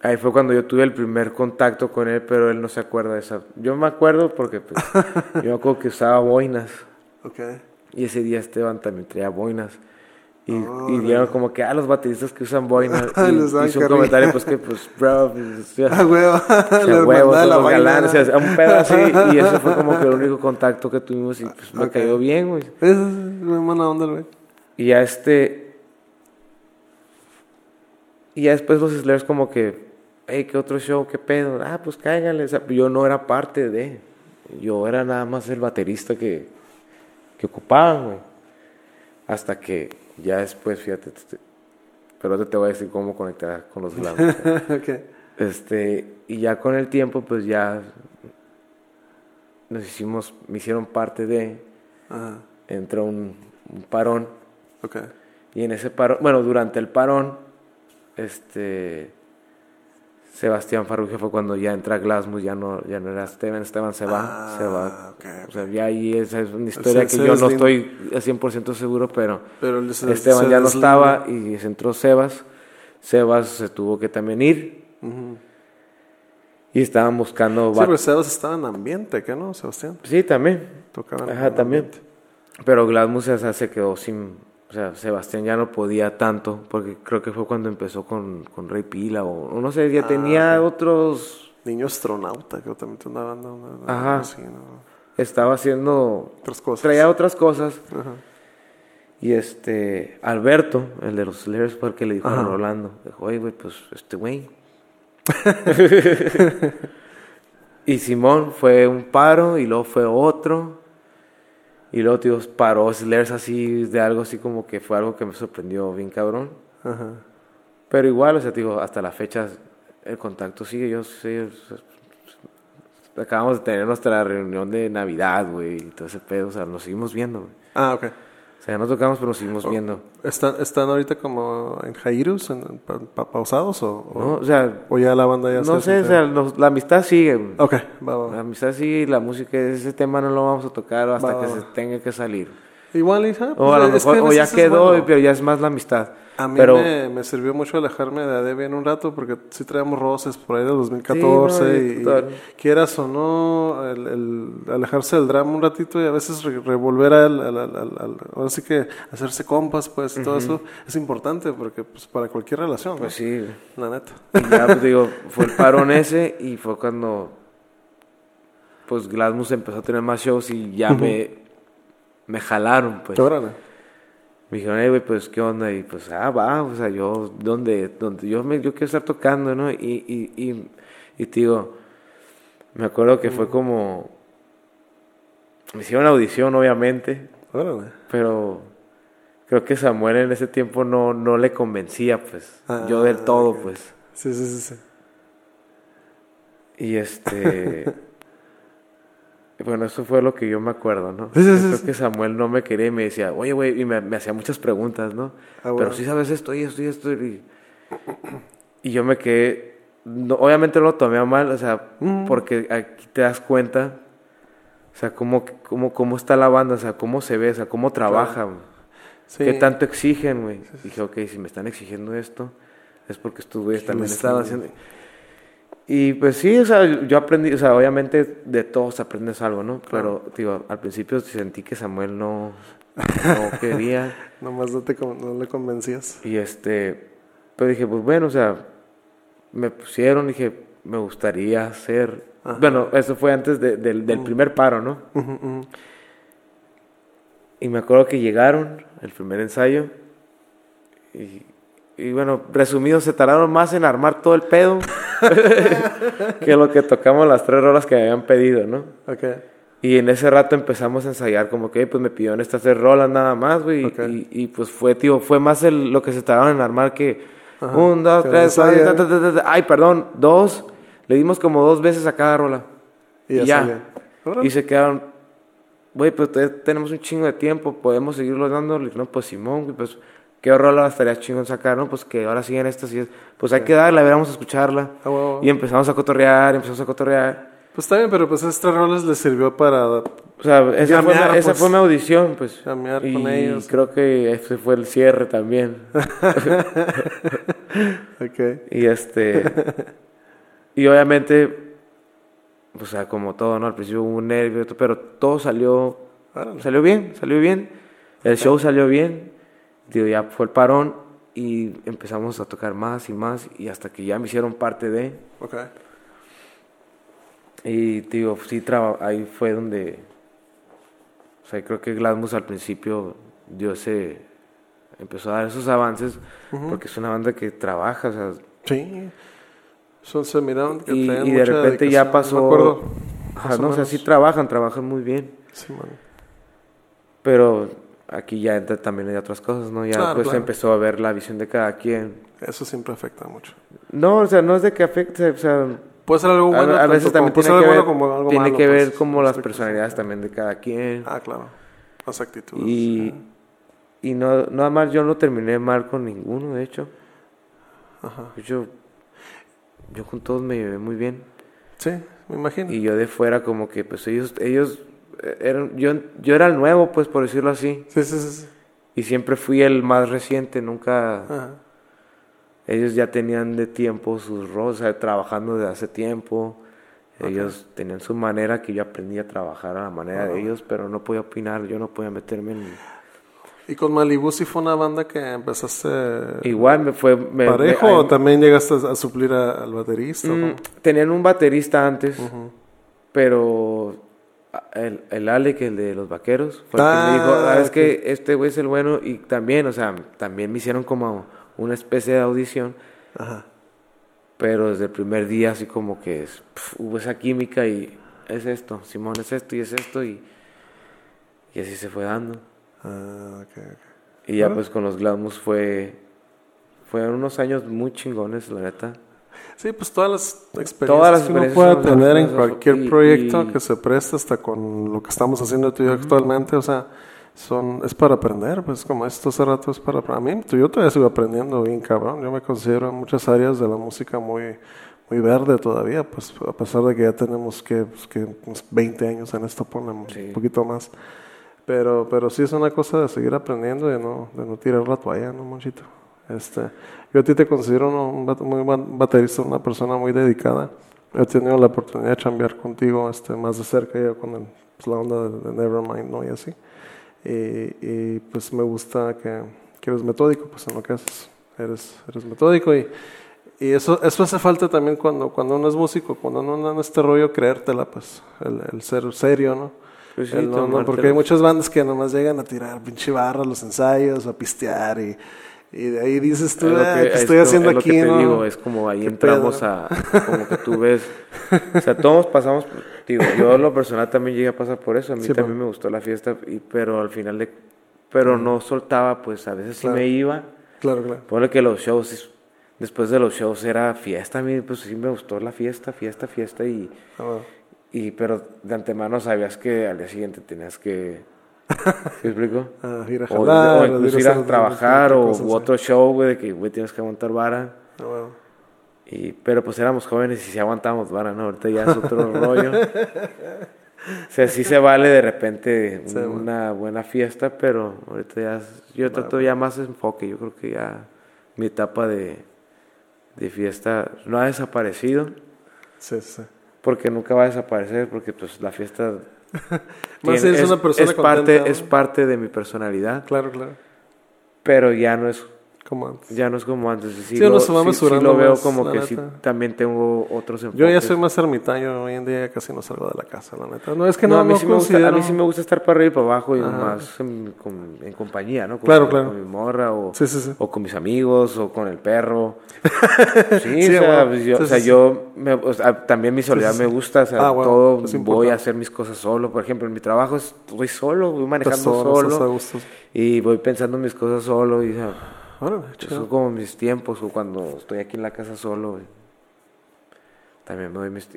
Ahí fue cuando yo tuve el primer contacto con él, pero él no se acuerda de esa. Yo me acuerdo porque pues, yo me acuerdo que usaba boinas. Okay. Y ese día Esteban también traía boinas. Y, y dieron como que, ah, los bateristas que usan boina. y hizo un comentario, pues que, pues, bro, pues, a huevo, a huevo, los galanes, o sea, un pedo así. y eso fue como que el único contacto que tuvimos y pues me cayó bien, güey. Es muy buena onda, güey. Y ya este. Y ya después los Slayers como que, hey, ¿qué otro show? ¿Qué pedo? Ah, pues cáiganle. O sea, yo no era parte de. Yo era nada más el baterista que, que ocupaban, güey. Hasta que ya después, fíjate, pero te voy a decir cómo conectar con los blancos. okay. Este, y ya con el tiempo, pues ya nos hicimos, me hicieron parte de, entró un, un, parón. Okay. Y en ese parón, bueno, durante el parón, este, Sebastián Farrugia fue cuando ya entra Glasmus, ya no, ya no era Esteban, Esteban se va, se va. Ah, o sea, ya ahí esa es una historia que yo no estoy a 100% seguro, pero, Esteban ya no estaba y entró Sebas. Sebas se tuvo que también ir. Y estaban buscando... Sí, pero Sebas estaba en ambiente, ¿qué no, Sebastián? Sí, también. Tocaban Ajá, también. Pero Glasmus se quedó sin, o sea, Sebastián ya no podía tanto, porque creo que fue cuando empezó con, con Rey Pila, o, no sé, ya ah, tenía otros... Niño astronauta, que también andaba Ajá. Estaba haciendo... Otras cosas. Traía otras cosas. Ajá. Y este, Alberto, el de los Slayers, fue el que le dijo a Rolando, dijo, oye, güey, pues, este güey. y Simón fue un paro, y luego fue otro. Y luego, tío, paró Slers así de algo así como que fue algo que me sorprendió bien cabrón. Ajá. Pero igual, o sea, digo, hasta la fecha el contacto sigue. Yo sé, acabamos de tener nuestra reunión de Navidad, güey, y todo ese pedo, o sea, nos seguimos viendo, güey. Ah, ok. O sea, no tocamos, pero nos seguimos oh, viendo. ¿Están, ¿Están ahorita como en Jairus, en, pausados? O, no, o sea... ¿O ya la banda ya No sé, o sea, la amistad sigue. Ok, va, va. La amistad sigue y la música, ese tema no lo vamos a tocar hasta que se tenga que salir. Igual, hija. o a lo pues, mejor, o ya quedó, pero ya es más la amistad. A mí me, me, sirvió mucho alejarme de Adebia en un rato porque sí traíamos roces por ahí del 2014 y, quieras o no, el, alejarse del drama un ratito y a veces revolver al, al, al, ahora sí que hacerse compas, pues todo eso es importante porque pues para cualquier relación. Pues sí. La neta. ya, pues digo, fue el parón ese y fue cuando pues Glasmus empezó a tener más shows y ya me, me jalaron, pues. Órale me dijeron, hey, güey, pues, ¿qué onda? Y pues, ah, va, o sea, yo, ¿dónde? donde yo, me, yo quiero estar tocando, ¿no? Y, y, y, y te digo, me acuerdo que fue mm. como, me hicieron audición, obviamente, pero creo que Samuel en ese tiempo no, no le convencía, pues, yo del ah, todo, pues. Sí, sí, sí, sí. Y este... Bueno, eso fue lo que yo me acuerdo, ¿no? creo que Samuel no me quería y me decía, oye, güey, y me, hacía muchas preguntas, ¿no? Ah, Pero sí sabes esto y esto y esto. Y, y yo me quedé, obviamente lo tomé a mal, o sea, mm. porque aquí te das cuenta, o sea, cómo, cómo, cómo está la banda, o sea, cómo se ve, o sea, cómo trabaja, ¿Qué tanto exigen, güey? Dije, ok, si me están exigiendo esto, es porque estos güeyes también están haciendo... Y pues sí, o sea, yo aprendí, o sea, obviamente de todos aprendes algo, ¿no? Pero, digo, al principio sentí que Samuel no, no quería. Nomás no, te, no le convencías. Y este, pues dije, pues bueno, o sea, me pusieron, dije, me gustaría hacer. Bueno, eso fue antes del, del primer paro, ¿no? Y me acuerdo que llegaron, el primer ensayo, y y bueno, resumido, se tardaron más en armar todo el pedo que lo que tocamos las tres horas que habían pedido, ¿no? Okay. Y en ese rato empezamos a ensayar como que, pues me pidieron estas tres rolas nada más, güey. Y, y, pues fue, tío, fue más el, lo que se tardaron en armar que un, dos, tres, ay, perdón, dos. Le dimos como dos veces a cada rola. Y ya. Y se quedaron, güey, pues tenemos un chingo de tiempo, podemos seguirlo dando. No, pues Simón, pues qué rola estaría chingón sacar, ¿no? Pues que ahora siguen estas y pues hay que darla, vamos a escucharla. Ah, y empezamos a cotorrear, empezamos a cotorrear. Pues está bien, pero pues estas rolas les sirvió para... O sea, esa, fue, esa fue mi audición, pues. y con ellos. creo que ese fue el cierre también. ok. Y este... Y obviamente, o sea, como todo, ¿no? Al principio hubo un nervio, pero todo salió... Salió bien, salió bien. El show salió bien digo, ya fue el parón y empezamos a tocar más y más y hasta que ya me hicieron parte de. Ok. Y digo, sí, ahí fue donde, o sea, creo que Glasmus al principio dio ese, empezó a dar esos avances porque es una banda que trabaja, o sea. Sí. Son, se miraron que y, y de repente ya pasó. No, no o sea, sí trabajan, trabajan muy bien. Sí, man. Pero aquí ya entra también hay otras cosas, ¿no? Ya pues empezó a ver la visión de cada quien. Eso siempre afecta mucho. No, o sea, no es de que afecte, o sea... Puede ser algo bueno. A, veces también tiene que ver, como algo tiene que ver pues, como las personalidades también de cada quien. Ah, claro. Las actitudes. Y, y no, nada más yo no terminé mal con ninguno, de hecho. Ajá. Yo, yo con todos me llevé muy bien. Sí, me imagino. Y yo de fuera como que pues ellos, ellos eran, yo, yo era el nuevo, pues por decirlo así. Sí, sí, sí. Y siempre fui el más reciente, nunca... Ellos ya tenían de tiempo sus roles, trabajando desde hace tiempo. Ellos tenían su manera que yo aprendí a trabajar a la manera de ellos, pero no podía opinar, yo no podía meterme en... ¿Y con Malibu sí fue una banda que empezaste... Igual me fue... ¿Parejo o también llegaste a, suplir al baterista? Mm, tenían un baterista antes, pero el, el Alec, el de los vaqueros, fue el que me dijo, ah, es que este güey es el bueno y también, o sea, también me hicieron como una especie de audición. Ajá. Pero desde el primer día así como que hubo esa química y es esto, Simón es esto y es esto y, y así se fue dando. Ah, okay, Y ya pues con los Glamus fue, fueron unos años muy chingones, la neta. Sí, pues todas las experiencias, que uno puede tener en cualquier proyecto que se preste, hasta con lo que estamos haciendo tú y yo actualmente, o sea, son, es para aprender, pues como esto hace rato es para, para mí, yo todavía sigo aprendiendo bien cabrón, yo me considero en muchas áreas de la música muy, muy verde todavía, pues a pesar de que ya tenemos que, pues, que 20 años en esto, ponemos un poquito más. Pero, pero sí es una cosa de seguir aprendiendo y no, de no tirar la toalla, ¿no, Monchito? Este, yo a ti te considero un, muy buen baterista, una persona muy dedicada. He tenido la oportunidad de cambiar contigo este, más de cerca ya con pues, la onda de, Nevermind, ¿no? Y así. Y, pues me gusta que, que, eres metódico pues en lo que haces. Eres, eres metódico y, y eso, eso hace falta también cuando, cuando uno es músico, cuando uno anda en este rollo, creértela, pues, el, el ser serio, ¿no? Pues porque hay muchas bandas que nomás llegan a tirar pinche barra los ensayos, a pistear y y de ahí dices tú, ah, que, estoy haciendo aquí? Lo que te digo, es como ahí entramos a, como que tú ves, o sea, todos pasamos, digo, yo lo personal también llegué a pasar por eso, a mí también me gustó la fiesta, y, pero al final de, pero no soltaba, pues a veces sí me iba. Claro, claro. Pone que los shows, después de los shows era fiesta, a mí pues sí me gustó la fiesta, fiesta, fiesta, y, ah, y pero de antemano sabías que al día siguiente tenías que ¿Me explico? Ah, ir a jalar, o, incluso ir a, trabajar o otro show, güey, de que, güey, tienes que aguantar vara. Ah, y, pero pues éramos jóvenes y si aguantábamos vara, ¿no? Ahorita ya es otro rollo. O sea, sí se vale de repente una buena fiesta, pero ahorita ya, yo trato ya más enfoque. Yo creo que ya mi etapa de, de fiesta no ha desaparecido. Sí, sí. Porque nunca va a desaparecer, porque pues la fiesta Más es, una persona es parte, es parte de mi personalidad. Claro, claro. Pero ya no es como antes. Ya no es como antes. Sí, sí, lo, sí, sí lo veo como que sí, también tengo otros enfoques. Yo ya soy más ermitaño, hoy en día casi no salgo de la casa, la neta. No, es que no, a, mí sí me gusta, a mí sí me gusta estar para arriba y para abajo y más en, en, compañía, ¿no? Con, claro, claro. Con mi morra o, sí, sí, o con mis amigos o con el perro. sí, o sea, pues yo, o sea, yo me, o sea, también mi soledad me gusta, o sea, ah, todo voy a hacer mis cosas solo. Por ejemplo, en mi trabajo estoy solo, voy manejando solo, solo y voy pensando mis cosas solo y... Sea, son como mis tiempos o cuando estoy aquí en la casa solo. También me doy mis,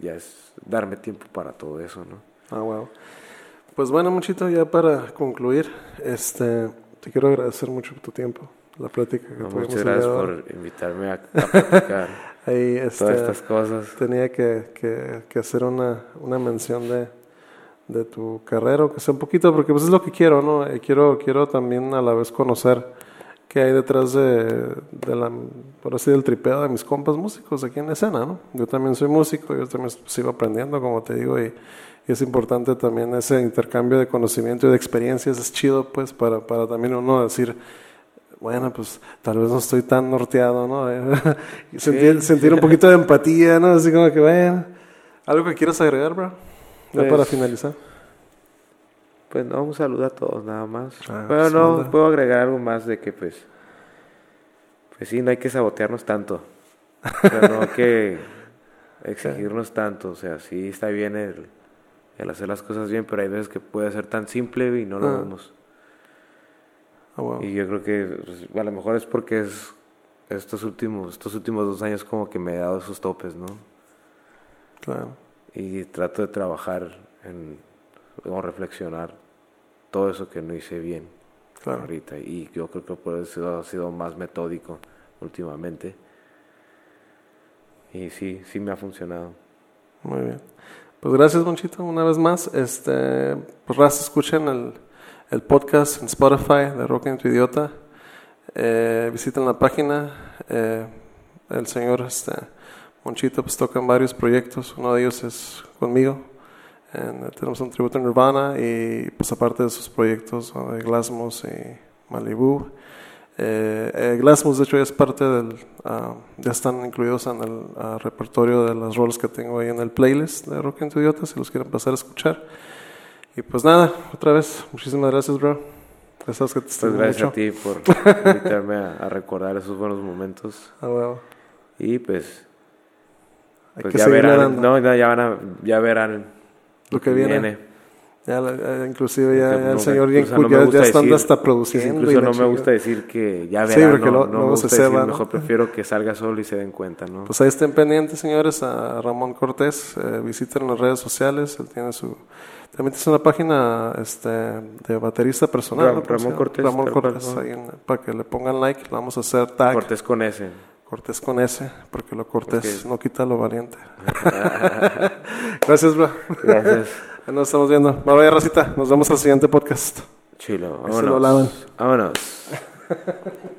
ya es darme tiempo para todo eso, ¿no? Ah, wow. Pues bueno, muchito, ya para concluir, este, te quiero agradecer mucho tu tiempo, la plática que Muchas gracias por invitarme a, platicar Ahí, este, todas estas cosas. Tenía que, que, que hacer una, una mención de, de tu carrera, que sea un poquito, porque pues es lo que quiero, ¿no? quiero, quiero también a la vez conocer que hay detrás de, de, la, por así del tripeo de mis compas músicos aquí en la escena, ¿no? Yo también soy músico, yo también sigo aprendiendo, como te digo, y, es importante también ese intercambio de conocimiento y de experiencias, es chido, pues, para, para también uno decir, bueno, pues tal vez no estoy tan norteado, ¿no? y sentir, sentir un poquito de empatía, ¿no? Así como que, bueno, ¿algo que quieras agregar, bro? Ya para pues, finalizar. Pues no, un saludo a todos nada más. Ah, bueno, no, puedo agregar algo más de que pues, pues sí, no hay que sabotearnos tanto. no hay que exigirnos tanto. O sea, sí está bien el, el, hacer las cosas bien, pero hay veces que puede ser tan simple y no lo ah. vemos. Ah, y yo creo que pues, a lo mejor es porque es estos últimos, estos últimos dos años como que me he dado esos topes, ¿no? Claro. Y trato de trabajar en o reflexionar todo eso que no hice bien claro. ahorita. Y yo creo que por eso ha sido más metódico últimamente. Y sí, sí me ha funcionado. Muy bien. Pues gracias, Monchito, una vez más. Este, pues escuchen el, el podcast en Spotify de Rock en tu Idiota. Eh, visiten la página. Eh, el señor este, Monchito pues toca en varios proyectos. Uno de ellos es conmigo, tenemos un tributo en Nirvana y pues aparte de sus proyectos de Glasmos y Malibu. Eh, eh, Glasmos de hecho ya es parte del, ah, ya están incluidos en el ah, repertorio de las roles que tengo ahí en el playlist de Rock and Idiota si los quieren pasar a escuchar. Y pues nada, otra vez, muchísimas gracias bro. Gracias que te pues gracias a ti por invitarme a, recordar esos buenos momentos. Ah, Y pues, pues ya verán, no, ya, van a, ya verán lo que viene. Ya, inclusive ya, el señor ya, ya, estando hasta produciendo. Incluso no me gusta decir que ya verán, sí, porque no, no me gusta decir, mejor prefiero que salga solo y se den cuenta, ¿no? Pues ahí estén pendientes, señores, a Ramón Cortés, eh, visiten las redes sociales, él tiene su... También tiene una página este, de baterista personal. Ramón Cortés. Ramón Cortés, ahí para que le pongan like, le vamos a hacer tag. Cortés con S. Cortés con S, porque lo cortés no quita lo valiente. Gracias, bro. Gracias. Nos estamos viendo. Bye bye, Rosita. Nos vemos al siguiente podcast. Chilo. Vámonos. Vámonos.